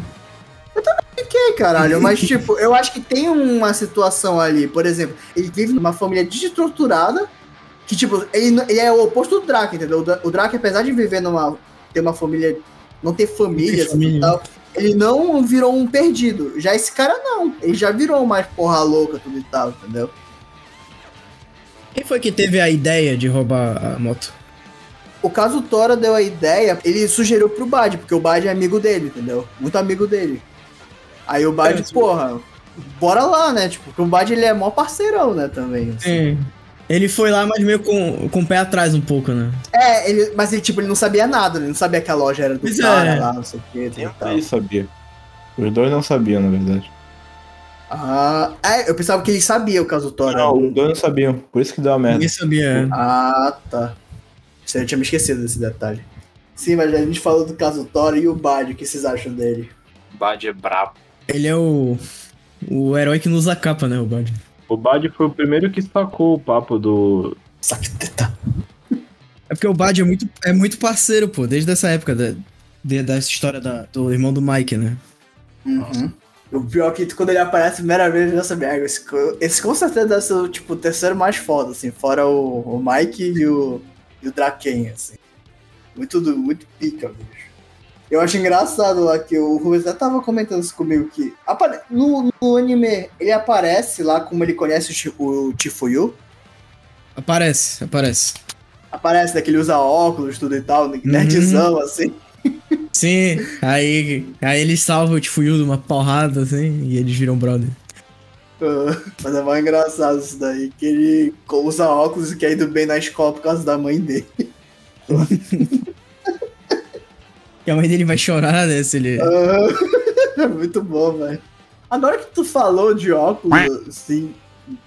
Ok, caralho, [laughs] mas tipo, eu acho que tem uma situação ali, por exemplo, ele vive numa família desestruturada, que tipo, ele, ele é o oposto do Drake, entendeu? O Dra- O Drake, apesar de viver numa. ter uma família. não ter família, assim, família. e tal, ele não virou um perdido. Já esse cara não. Ele já virou mais porra louca, tudo e tal, entendeu? Quem foi que teve a ideia de roubar a moto? O caso Tora deu a ideia, ele sugeriu pro Bad, porque o Bad é amigo dele, entendeu? Muito amigo dele. Aí o Bad, É, porra, bora lá, né? Tipo, porque o Bad ele é mó parceirão, né, também. assim. Sim. Ele foi lá, mas meio com, com o pé atrás um pouco, né? É, ele, mas ele, tipo, ele não sabia nada, ele não sabia que a loja era do Pois cara é. lá, não sei o que, e tal. ele sabia. Os dois não sabiam, na verdade. Ah, é, eu pensava que ele sabia o caso Tora. Não, os dois não sabiam. Por isso que deu a merda. Ninguém sabia. Ah, tá. Eu tinha me esquecido desse detalhe. Sim, mas a gente falou do caso Tora e o Bad, o que vocês acham dele? Bad é brabo. Ele é o. O herói que não usa capa, né, o Bad? O Bad foi o primeiro que sacou o papo do. Saqueteta. É porque o Bad é muito, é muito parceiro, pô, desde essa época da, de- dessa história da- do irmão do Mike, né? Uhum. O pior é que quando ele aparece a primeira vez, sabia. "Ah, Esse, esse com certeza deve ser o, tipo, o terceiro mais foda, assim, fora o, o Mike e o, e o Draken, assim. Muito, muito pica, bicho. Eu acho engraçado lá que o Rubens até tava comentando isso comigo que no, no anime ele aparece lá como ele conhece o, o Chifuyu. Aparece, aparece. Aparece, né, que ele usa óculos, tudo e tal, nerdzão, assim. Sim, aí, aí ele salva o Tifuyu de uma porrada, assim, e eles viram brother. Ah, Mas é mais engraçado isso daí, que ele usa óculos e quer ir do bem na escola por causa da mãe dele. [laughs] E a mãe dele vai chorar, né, se ele... Ah, [laughs] Muito bom, velho. Agora que tu falou de óculos, assim,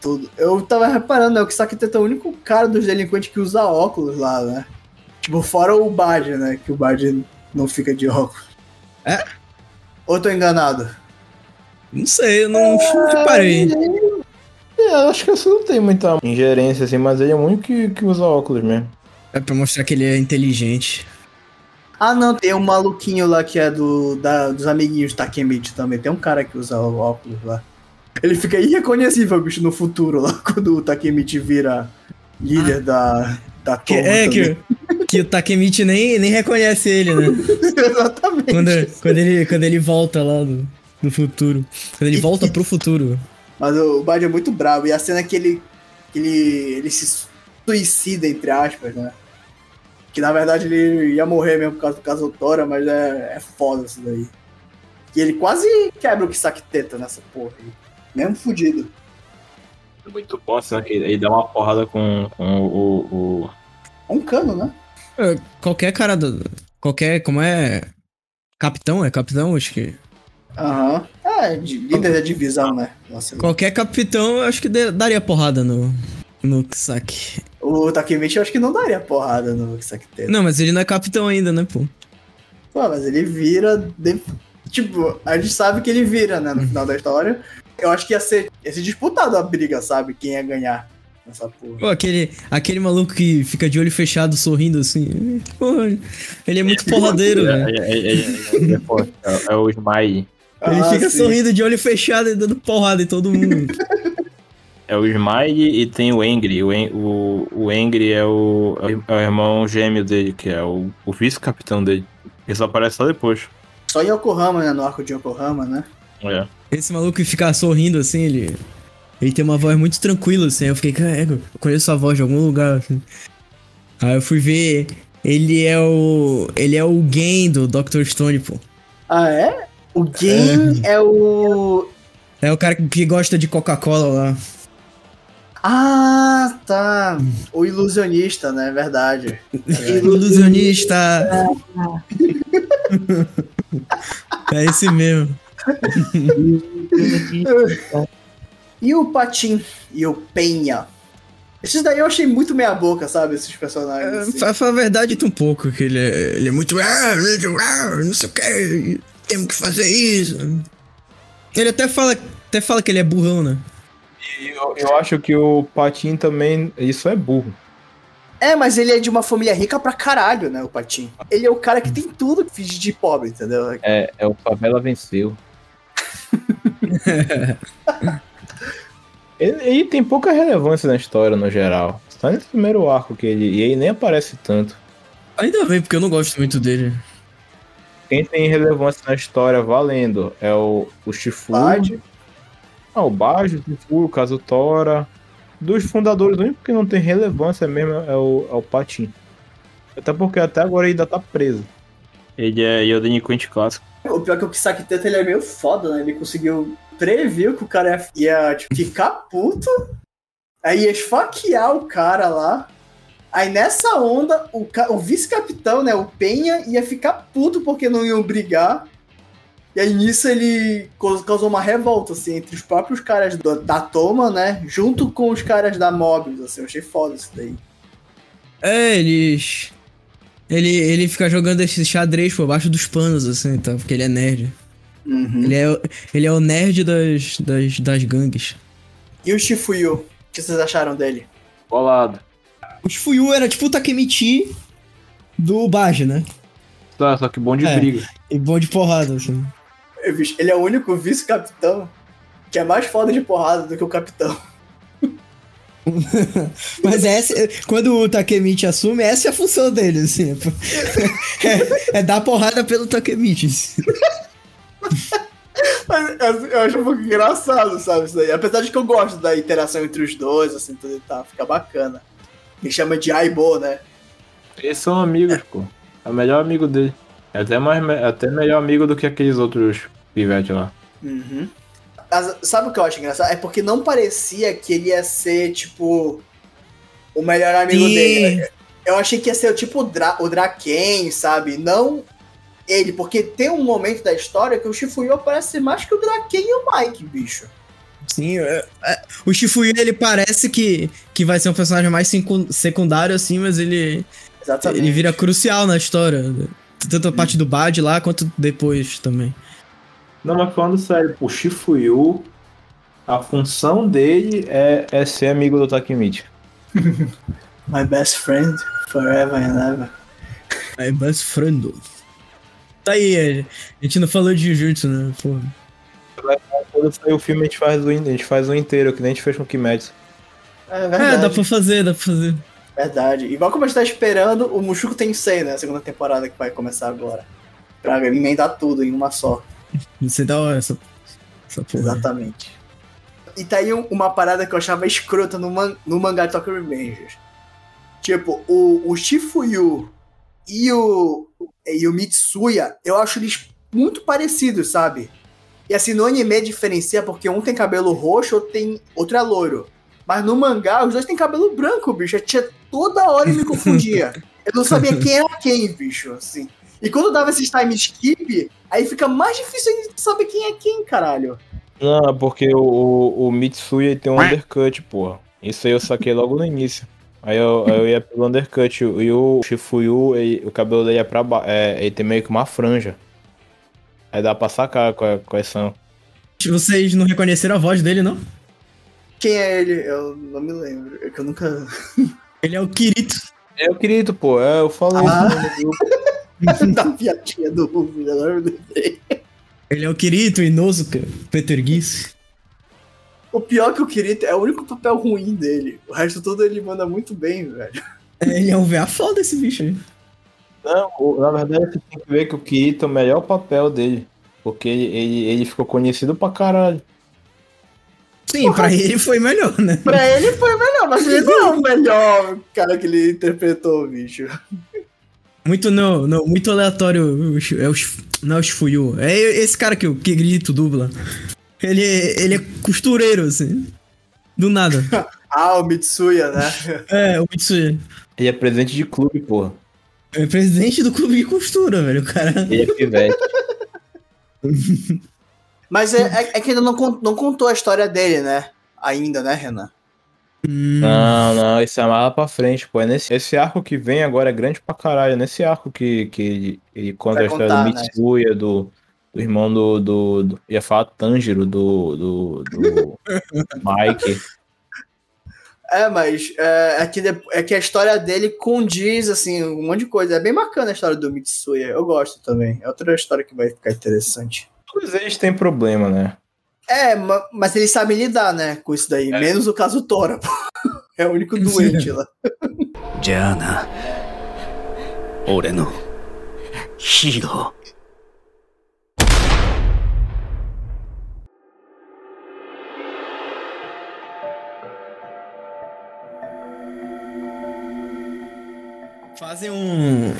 tudo, eu tava reparando, né, que o Sakiteta é o único cara dos delinquentes que usa óculos lá, né? Tipo, fora o Bad, né, que o Bad não fica de óculos. É? Ou tô enganado? Não sei, eu não reparei. É, eu acho que você não tem muita ingerência assim, mas ele é o único que, que usa óculos mesmo. É pra mostrar que ele é inteligente. Ah, não, tem um maluquinho lá que é do, da- dos amiguinhos Takemichi também. Tem um cara que usa o óculos lá. Ele fica irreconhecível, bicho, no futuro, lá [laughs] quando o Takemichi vira líder da, da Que, é, também. que, que o Takemichi nem, nem reconhece ele, né? [laughs] Exatamente. Quando, quando, ele, quando ele volta lá no, no futuro. Quando ele volta pro futuro. Mas o Bad é muito bravo. E a cena que ele, que ele, ele se suicida, entre aspas, né? Que na verdade ele ia morrer mesmo por causa do caso Tora, mas é, é foda isso daí. E ele quase quebra o Kisaki Teta nessa porra aí. Mesmo fudido. Muito bom, assim, né? que ele dá uma porrada com, com o, o- É um cano, né? É, Qualquer cara do. Qualquer. Como é. Capitão? É capitão? Acho que. Aham. É, de, líder da divisão, né? Nossa, Qualquer capitão, eu acho que de- daria porrada no. No Kisaki. O Takemichi eu acho que não daria porrada no Teta. Não, mas ele não é capitão ainda, né, pô? Pô, mas ele vira. de- Tipo, a gente sabe que ele vira, né? No final da história. Eu acho que ia ser, ia ser disputado a briga, sabe? Quem ia ganhar nessa porra. Pô, aquele, aquele maluco que fica de olho fechado sorrindo assim. Pô, ele é muito porradeiro, é, velho. é, é, é, é, é- é o Smile. Ele Ah, fica sim. sorrindo de olho fechado e dando porrada em todo mundo. [laughs] É o Smile e tem o Engri. O, o, o Engri é o, é o irmão gêmeo dele, que é o, o vice-capitão dele. Ele só aparece só depois. Só em Yokohama, né? No arco de Yokohama, né? É. Esse maluco que fica sorrindo assim, ele. Ele tem uma voz muito tranquila, assim. Eu fiquei, caramba, eu conheço a voz de algum lugar, assim. Aí eu fui ver. Ele é o. Ele é o Gen do Dr. Stone, pô. Ah, é? O Gen é, o. É o cara que gosta de Coca-Cola lá. Ah, tá. O ilusionista, né? Verdade. Ilusionista! é esse mesmo. E o Patim e o Penha. Esses daí eu achei muito meia boca, sabe? Esses personagens. É, assim. Pra falar a verdade, tem um pouco, que ele é, ele é muito. "Ah, ah, Não sei o que, temos que fazer isso. Ele até fala, até fala que ele é burrão, né? E eu, eu acho que o Patin também. Isso é burro. É, mas ele é de uma família rica pra caralho, né? O Patim. Ele é o cara que tem tudo que finge de pobre, entendeu? É, é o Favela Venceu. [laughs] ele, ele tem pouca relevância na história, no geral. Só nesse primeiro arco que ele. E ele nem aparece tanto. Ainda bem, porque eu não gosto muito dele. Quem tem relevância na história valendo é o, o Shifu. Ah, o Bajo, o Shifu, o Kazutora. Dos fundadores, o único que não tem relevância mesmo é o, é o Patin. Até porque até agora ele ainda tá preso. Ele é Yoda Quint clássico. O pior é que o Kisaki Teta, ele é meio foda, né? Ele conseguiu prever que o cara ia, tipo, ficar puto, aí ia esfaquear o cara lá. Aí nessa onda, o, o vice-capitão, né, o Penha, ia ficar puto porque não iam brigar. E aí nisso ele cau- causou uma revolta, assim, entre os próprios caras do- da Toma, né, junto com os caras da Mobius, assim, eu achei foda isso daí. É, eles. Ele, ele fica jogando esse xadrez por baixo dos panos, assim, tá? Porque ele é nerd. Uhum. Ele é, o- ele é o nerd das, das, das gangues. E o Shifuyu, o que vocês acharam dele? Bolado. O Shifuyu era tipo o Takemichi do Baji, né? Tá, só que bom de É. briga. E bom de porrada, assim. Ele é o único vice-capitão que é mais foda de porrada do que o capitão. [laughs] Mas essa, quando o Takemichi assume, essa é a função dele, assim. [laughs] É, é dar porrada pelo Takemichi. assim. Eu, acho um pouco engraçado, sabe? Isso daí. Apesar de que eu gosto da interação entre os dois, assim, tudo e tal, fica bacana. Ele chama de Aibo, né? Eles são amigos, pô. É o melhor amigo dele. É até, mais, até melhor amigo do que aqueles outros pivetes lá. Uhum. Mas sabe o que eu acho engraçado? É porque não parecia que ele ia ser, tipo, o melhor amigo Sim. dele. Eu achei que ia ser tipo o, Dra o Draken, sabe? Não ele, porque tem um momento da história que o Shifuyu parece mais que o Draken e o Mike, bicho. Sim, é- é- o Shifuyu, ele parece que, que vai ser um personagem mais secu- secundário, assim, mas ele, Exatamente. ele vira crucial na história. Tanto a parte do Bad lá, quanto depois também. Não, mas falando sério, o Shifuyu, a função dele é, é ser amigo do Takemichi. [laughs] My best friend, forever and ever. É best friend. Tá aí, a gente não falou de Jujutsu, né? Pô. Quando sair o filme, a gente faz o, a gente faz o inteiro, que nem a gente fez com o Kimetsu. É É, dá pra fazer, dá pra fazer. Verdade. Igual como a gente tá esperando o Mushoku Tensei, né? A segunda temporada que vai começar agora. Pra emendar tudo em uma só. Isso é da hora, essa, essa porra. Exatamente. E tá aí um- uma parada que eu achava escrota no, man no mangá de Tokyo Revengers. Tipo, o, o Shifuyu e o, e o Mitsuya, eu acho eles muito parecidos, sabe? E assim, no anime diferencia porque um tem cabelo roxo, outro, tem, outro é loiro. Mas no mangá, os dois têm cabelo branco, bicho. Tinha toda hora e me confundia. [laughs] Eu não sabia quem era quem, bicho, assim. E quando dava esses time skip, aí fica mais difícil ainda saber quem é quem, caralho. Não, porque o, o, Mitsuya tem um undercut, porra. Isso aí eu saquei logo no início. Aí eu, eu ia pelo undercut. E o Shifuyu, ele- o cabelo dele é pra baixo. É, ele tem meio que uma franja. Aí dá pra sacar qual- quais são. Vocês não reconheceram a voz dele, não? Quem é ele? Eu não me lembro. É que eu nunca. Ele é o Kirito. É o querido, pô. É, eu falei Ah. isso no grupo. [laughs] da piadinha do Ruby, agora eu lembrei. Ele é o Kirito, Inosuka, Peter Giss. O pior é que o Kirito é o único papel ruim dele. O resto todo ele manda muito bem, velho. Ele é um VA foda esse bicho aí. Não, o- na verdade você tem que ver que o Kirito é o melhor papel dele. Porque ele, ele, ele ficou conhecido pra caralho. Sim, pra ele foi melhor, né? Pra ele foi o melhor, mas ele não é o melhor cara que ele interpretou, bicho. Muito não, não, muito aleatório. o É o, Shi- não é o Shifuyu. É esse cara que o Kirito dubla. Ele, ele é costureiro, assim. Do nada. [laughs] Ah, o Mitsuya, né? [laughs] É, o Mitsuya. Ele é presente de clube, porra. É presidente do clube de costura, velho. O cara. Ele é pivete. [laughs] Mas é, é- é que ainda não, não contou a história dele, né? Ainda, né, Renan? Hum, Não, não, esse é mais lá pra frente, pô. É nesse, esse arco que vem agora é grande pra caralho. É nesse arco que, que ele, ele conta Vai a história contar, do né? Mitsuya, do, do irmão do, do, do. Ia falar Tanjiro, do. do, do [laughs] Mike. É, mas é, é, que, de- é que a história dele condiz, assim, um monte de coisa. É bem bacana a história do Mitsuya. Eu gosto também. É outra história que vai ficar interessante. Todos eles têm problema, né? É, mas eles sabem lidar, né, com isso daí. É. Menos o caso Tora. [laughs] é o único doente Sim. lá. Jana. Oreno. Hiro. Fazem um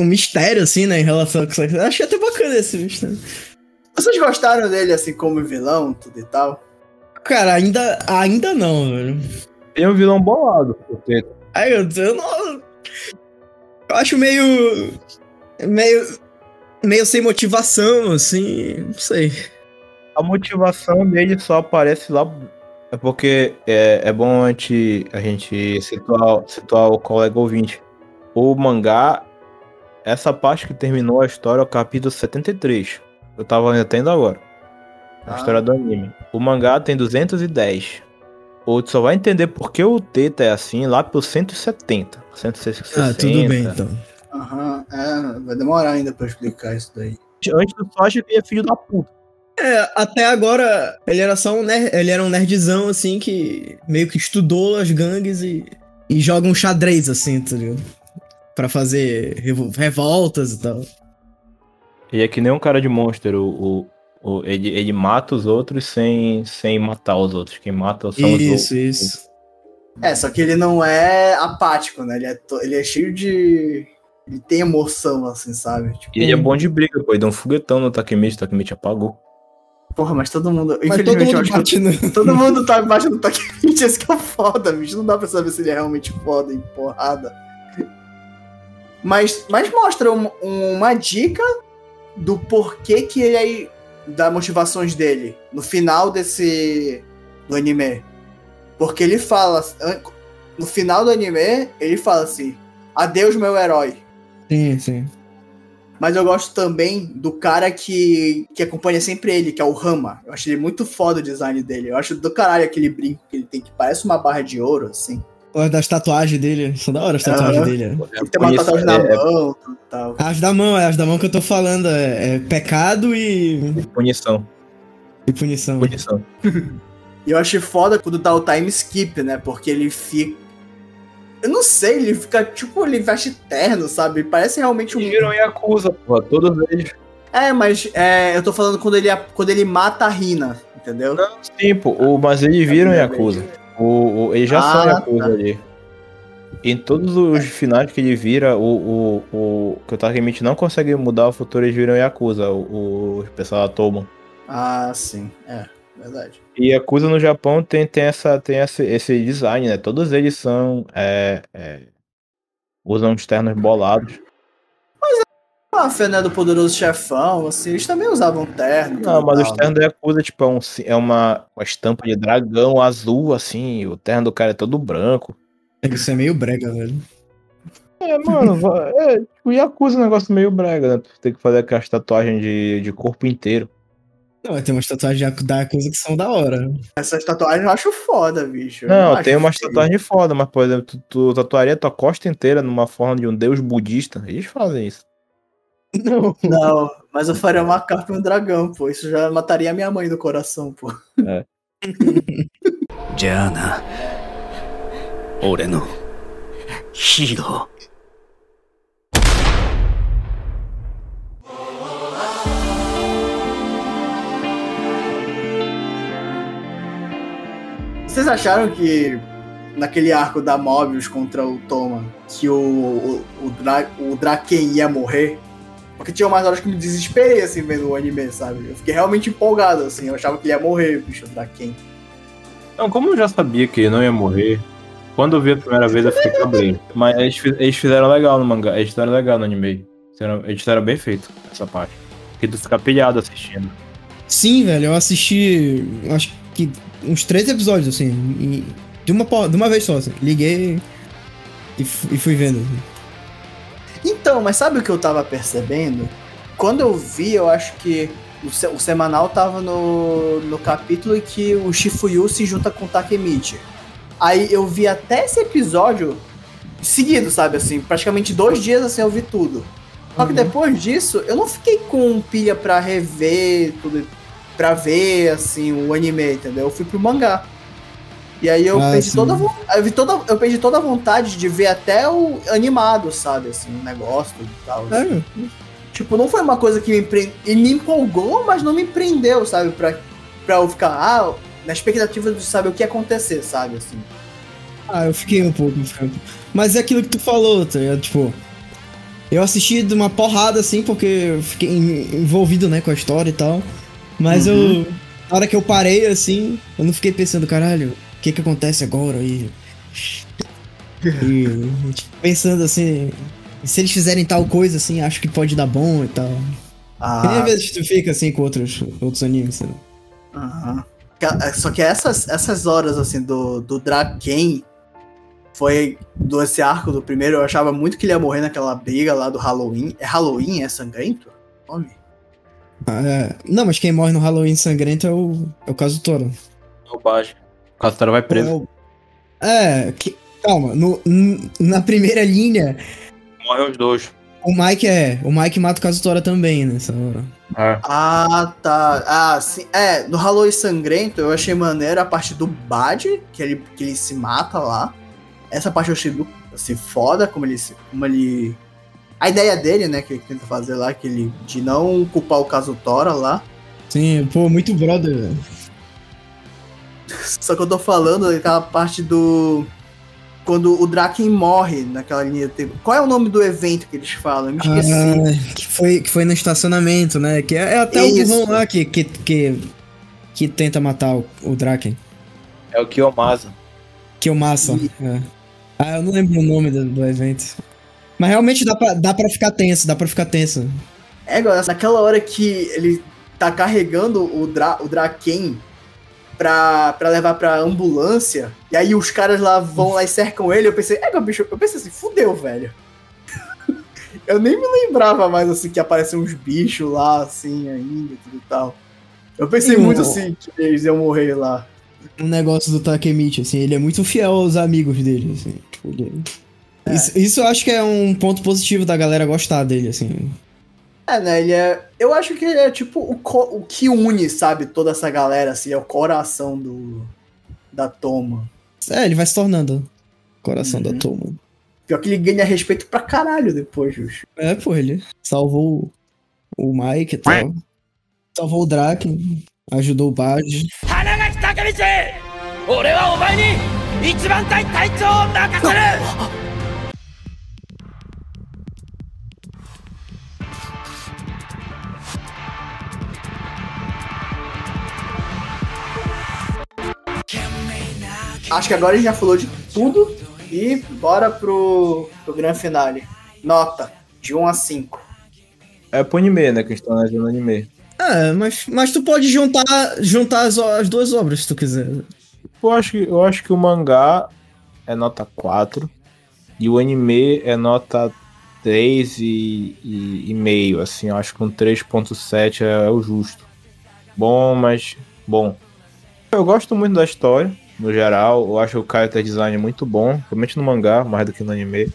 um mistério, assim, né? Em relação a isso. Eu Achei até bacana esse mistério. Vocês gostaram dele, assim, como vilão, tudo e tal? Cara, ainda, ainda não, velho. Tem um vilão bolado. Porque Ai, eu, eu não. Eu acho meio. Meio. Meio sem motivação, assim. Não sei. a motivação dele só aparece lá. É porque é, é bom a gente, a gente situar, situar o colega ouvinte. O mangá, essa parte que terminou a história é o capítulo 73. Eu tava atendo agora. A Ah. história do anime. O mangá tem 210. Ou tu só vai entender por que o Teta é assim lá pro 170. 160. Ah, tudo bem, então. Aham, é, vai demorar ainda pra explicar isso daí. Antes tu só acha que ele é filho da puta. É, até agora ele era só um nerd, ele era um nerdzão assim que meio que estudou as gangues e, e joga um xadrez assim, tá ligado? Pra fazer revo- revoltas e tal. Ele é que nem um cara de monster. O, o, o- ele, ele mata os outros sem, sem matar os outros. Quem mata são os outros. Isso, isso. É, só que ele não é apático, né? Ele é, to- ele é cheio de. Ele tem emoção, assim, sabe? Tipo, E ele é bom de briga, pô. Ele deu um foguetão no Takemichi, o Takemichi apagou. porra, mas todo mundo. Mas todo infelizmente, eu mundo acho que bate no... todo mundo tá embaixo do Takemichi, esse que é foda, bicho. Não dá pra saber se ele é realmente foda em porrada. Mas, mas mostra um- uma dica do porquê que ele aí. das motivações dele no final desse. do anime. Porque ele fala. No final do anime, ele fala assim: Adeus, meu herói. Sim, sim. Mas eu gosto também do cara que, que acompanha sempre ele, que é o Rama. Eu acho ele muito foda o design dele. Eu acho do caralho aquele brinco que ele tem, que parece uma barra de ouro, assim. Gosto das tatuagens dele, são da hora as tatuagens dele. é. Ele tem uma tatuagem na é- mão e tal. As da mão, é as da mão que eu tô falando, é, é pecado e, é Punição, e punição. punição. [laughs] E eu acho foda quando dá o time skip, né? Porque ele fica. Eu não sei, ele fica tipo, ele veste terno, sabe? Parece realmente um. E viram Yakuza, pô. Todos eles. É, mas é, eu tô falando quando ele, quando ele mata a Rina, entendeu? Sim, pô. O, mas eles viram primeira Yakuza. O, o, eles já Ah, são Yakuza tá. ali. Em todos os finais que ele vira, o, o, o que o Takemichi não consegue mudar o futuro, eles viram Yakuza, o, o pessoal da Toman. Ah, sim. É, verdade. E Yakuza no Japão tem, tem, essa, tem esse, esse design, né? Todos eles são. É, é, usam os ternos bolados. A máfia, né, do poderoso chefão, assim, eles também usavam terno. Não, mas e os tal, ternos da Yakuza, tipo, é, um, é uma, uma estampa de dragão azul, assim. O terno do cara é todo branco. Isso é meio brega, velho. É, mano, é, tipo, Yakuza é um negócio meio brega, né? Tu tem que fazer aquelas tatuagens de, de corpo inteiro. Não, mas tem umas tatuagens da coisa que são da hora. Essas tatuagens eu acho foda, bicho. Não, acho tem umas feio. tatuagens foda, mas, por exemplo, tu, tu tatuaria tua costa inteira numa forma de um deus budista. Eles fazem isso. Não. Não, mas eu faria uma carta e um dragão, pô. Isso já mataria a minha mãe do coração, pô. É. [laughs] Diana. Oreno. Hiro. Vocês acharam que naquele arco da Mobius contra o Toma que o, o, o, Dra, o Draken ia morrer? Porque tinha umas horas que me desesperei, assim, vendo o anime, sabe? Eu fiquei realmente empolgado, assim. Eu achava que ele ia morrer, bicho, o Draken. Não, como eu já sabia que ele não ia morrer, quando eu vi a primeira vez eu fiquei cabreiro. [laughs] Mas eles, eles fizeram legal no mangá, eles fizeram legal no anime. Eles fizeram bem feito essa parte. Porque tu fica pilhado assistindo. Sim, velho, eu assisti. Acho que uns três episódios, assim. e- de, uma, de uma vez só, assim. Liguei e, e fui vendo. Então, mas sabe o que eu tava percebendo? Quando eu vi, eu acho que o, se- o semanal tava no, no capítulo em que o Shifuyu se junta com o Takemichi. Aí eu vi até esse episódio seguido, sabe, assim, praticamente dois dias assim eu vi tudo. Só que Uhum. depois disso, eu não fiquei com pilha pra rever tudo, pra ver, assim, o anime, entendeu? Eu fui pro mangá. E aí eu Ah, perdi sim. toda a eu, vi toda, eu perdi toda a vontade de ver até o animado, sabe, assim, o negócio e tal. assim. É, Tipo, não foi uma coisa que me, empre... me empolgou, mas não me prendeu, sabe? Pra, pra eu ficar, ah, na expectativa de saber o que ia acontecer, sabe? Assim. Ah, eu fiquei um pouco, eu. Mas é aquilo que tu falou, tá ligado? Tipo, eu assisti de uma porrada assim, porque eu fiquei en- envolvido, né, com a história e tal. Mas Uhum. eu. Na hora que eu parei, assim, eu não fiquei pensando, caralho, o que que acontece agora? E. e tipo, pensando assim. Se eles fizerem tal coisa, assim, acho que pode dar bom e tal. Que nem Ah, às vezes tu fica assim com outros, outros animes, né? é, Só que essas, essas horas, assim, do, do Draken foi do esse arco do primeiro, eu achava muito que ele ia morrer naquela briga lá do Halloween. É Halloween? É sangrento? Nome? Ah, é. Não, mas quem morre no Halloween sangrento é o, é o caso Toro. O Baixo. O Castor vai preso. É, que- calma, no- na primeira linha, Morre os dois. o Mike é. O Mike mata o Kazutora também nessa hora. É. Ah, tá. Ah, sim. É, no Halloween Sangrento eu achei maneiro a parte do Bad, que ele, que ele se mata lá. Essa parte eu achei do- assim, foda, como ele, se- como ele. A ideia dele, né, que ele tenta fazer lá, que ele. de não culpar o caso Tora lá. Sim, pô, muito brother. velho. [laughs] Só que eu tô falando daquela parte do. Quando o Draken morre naquela linha do tempo. Qual é o nome do evento que eles falam? Eu me esqueci. Ah, que, foi, que foi no estacionamento, né? Que é, é até Isso. o burrão lá que, que, que, que tenta matar o, o Draken. É o Kiyomasa. Que é o Massa. é. Ah, eu não lembro o nome do, do evento. Mas realmente dá pra, dá pra ficar tenso, dá pra ficar tenso. É, agora, naquela hora que ele tá carregando o, Dra o Draken pra, pra levar pra ambulância, e aí os caras lá vão lá e cercam ele, eu pensei, é, meu bicho, eu pensei assim, fudeu, velho. [laughs] eu nem me lembrava mais assim que apareciam uns bichos lá, assim, ainda e tudo e tal. Eu pensei Sim, muito assim que eles iam morrer lá. um negócio do Takemichi, assim, ele é muito fiel aos amigos dele, assim. Tipo, ele- É. Isso, isso eu acho que é um ponto positivo da galera gostar dele, assim. É, né, ele é... Eu acho que ele é tipo o, co- o que une, sabe, toda essa galera, assim, é o coração do... da Toma. É, ele vai se tornando coração Uhum. da turma. Pior que ele ganha respeito pra caralho depois, Justo. É, pô, ele salvou o o Mike e tal. Salvou o Draken, ajudou o Bad. 花垣武道俺はお前に 一番隊隊長を任せる Acho que agora a gente já falou de tudo e bora pro, pro grande finale. Nota, de 1 a 5. É pro anime, né? Que a gente tá analisando anime. É, mas, mas tu pode juntar, juntar as, as duas obras se tu quiser. Eu acho, que, eu acho que o mangá é nota 4 e o anime é nota 3 e, e, e meio, assim, eu acho que um 3.7 é, é o justo. Bom, mas bom. Eu gosto muito da história, no geral, eu acho o character design muito bom, principalmente no mangá, mais do que no anime.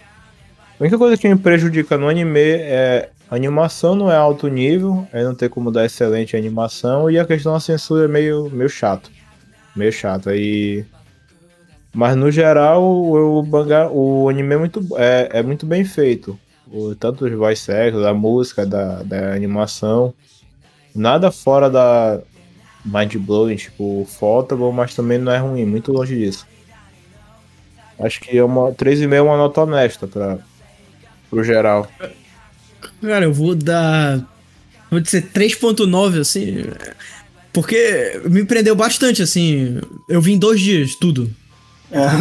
A única coisa que me prejudica no anime é a animação não é alto nível, aí não tem como dar excelente animação, e a questão da censura é meio, meio chato. Meio chato. Aí. Mas no geral, o, mangá, o anime é muito, é, é muito bem feito. O, tanto os voice actors, da música, da, da animação. Nada fora da mind blowing, tipo, faltable, mas também não é ruim, muito longe disso. Acho que é uma 3,5 é uma nota honesta para pro geral. Cara, eu vou dar. Vou dizer 3.9, assim. Porque me prendeu bastante, assim. Eu vi em dois dias, tudo.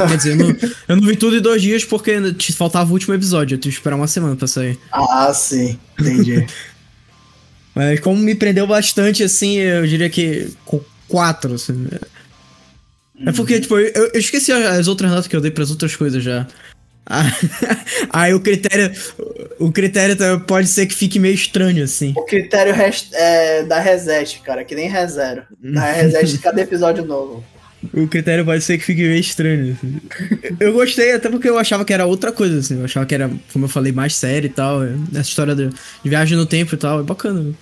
Quer dizer, eu não, eu não vi tudo em dois dias porque te faltava o último episódio. Eu tive que esperar uma semana pra sair. Ah, sim. Entendi. [laughs] Mas como me prendeu bastante, assim, eu diria que com quatro, assim. É porque, tipo, eu, eu esqueci as outras notas que eu dei pras outras coisas já. [laughs] Ah, Aí o critério. O critério tá- pode ser que fique meio estranho, assim. o critério rest- é da reset, cara, que nem rezero. Da reset de cada episódio novo. [laughs] O critério pode ser que fique meio estranho. assim. Eu gostei, até porque eu achava que era outra coisa, assim. Eu achava que era, como eu falei, mais sério e tal. Essa história de, de viagem no tempo e tal. É bacana.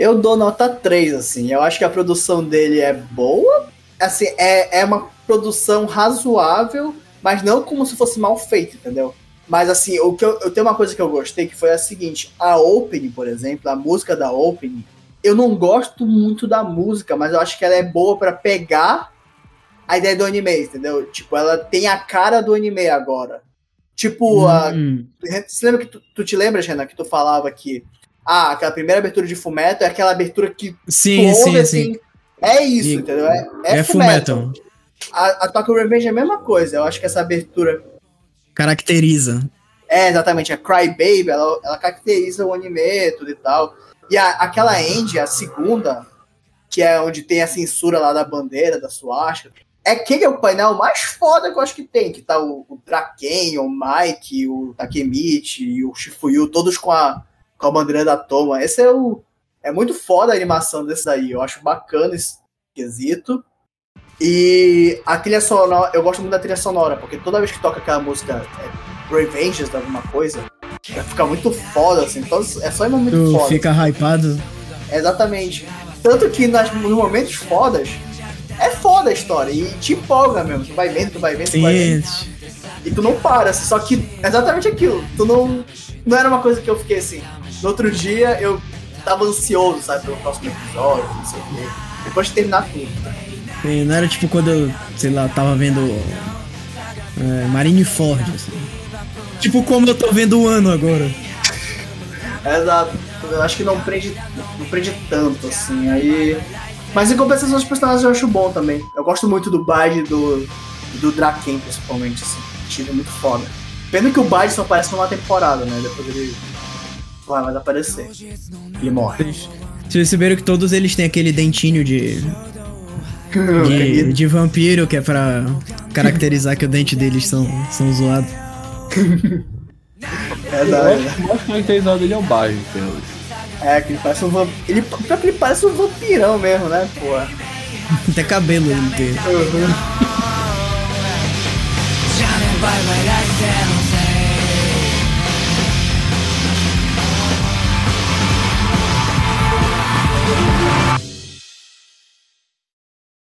Eu dou nota 3, assim. Eu acho que a produção dele é boa. Assim, é, é uma produção razoável, mas não como se fosse mal feita, entendeu? Mas assim, o que eu, eu tenho uma coisa que eu gostei que foi a seguinte: a opening, por exemplo, a música da opening, eu não gosto muito da música, mas eu acho que ela é boa pra pegar a ideia do anime, entendeu? Tipo, ela tem a cara do anime agora. Tipo, a, Hum. você lembra que tu, tu te lembras, Renan, que tu falava que ah, aquela primeira abertura de Fumeto é aquela abertura que Sim, sim, ouve sim. assim. É isso, E- entendeu? É, é, É Fullmetal. Fullmetal. A, a Tokyo Revenge é a mesma coisa. Eu acho que essa abertura. Caracteriza. É, exatamente. A Cry Baby, ela, ela caracteriza o anime, tudo e tal. E a, aquela end, a segunda, que é onde tem a censura lá da bandeira, da suástica. É aquele é o painel mais foda que eu acho que tem, que tá o, o Draken, o Mike, o Takemichi e o Shifuyu, todos com a, com a bandeira da Toma. Esse é o. É muito foda a animação desse daí. Eu acho bacana esse quesito. E a trilha sonora, eu gosto muito da trilha sonora, porque toda vez que toca aquela música é, Revenges de alguma coisa, fica muito foda, assim. Todos, é só em momento Tu foda. fica hypado. Exatamente. Tanto que nas, nos momentos fodas, é foda a história. E te empolga mesmo. Tu vai vendo, tu vai vendo, tu vai vendo. Sim. E tu não para. assim, Só que é exatamente aquilo. Tu não. Não era uma coisa que eu fiquei assim. No outro dia eu tava ansioso, sabe, pelo próximo episódio, não sei o quê. Depois de terminar tudo. Sim, Não era tipo quando eu, sei lá, tava vendo é, Marineford, assim. Tipo como eu tô vendo o ano agora. Exato. Eu acho que não prende, não prende tanto, assim. Aí. Mas em compensação, os personagens eu acho bom também. Eu gosto muito do Bide e do, do Draken, principalmente, assim. Achei muito foda. Pena que o Bide só aparece numa temporada, né? Depois ele vai vai aparecer. E morre. Vocês perceberam que todos eles têm aquele dentinho de. [laughs] De, de vampiro, que é pra caracterizar que o dente deles são, são zoados. [laughs] É da. Eu acho que o zoado dele é um bairro, assim, É, que ele parece um vampiro. Ele, pior que ele parece um vampirão mesmo, né, Pô, Até cabelo ele tem. Uhum.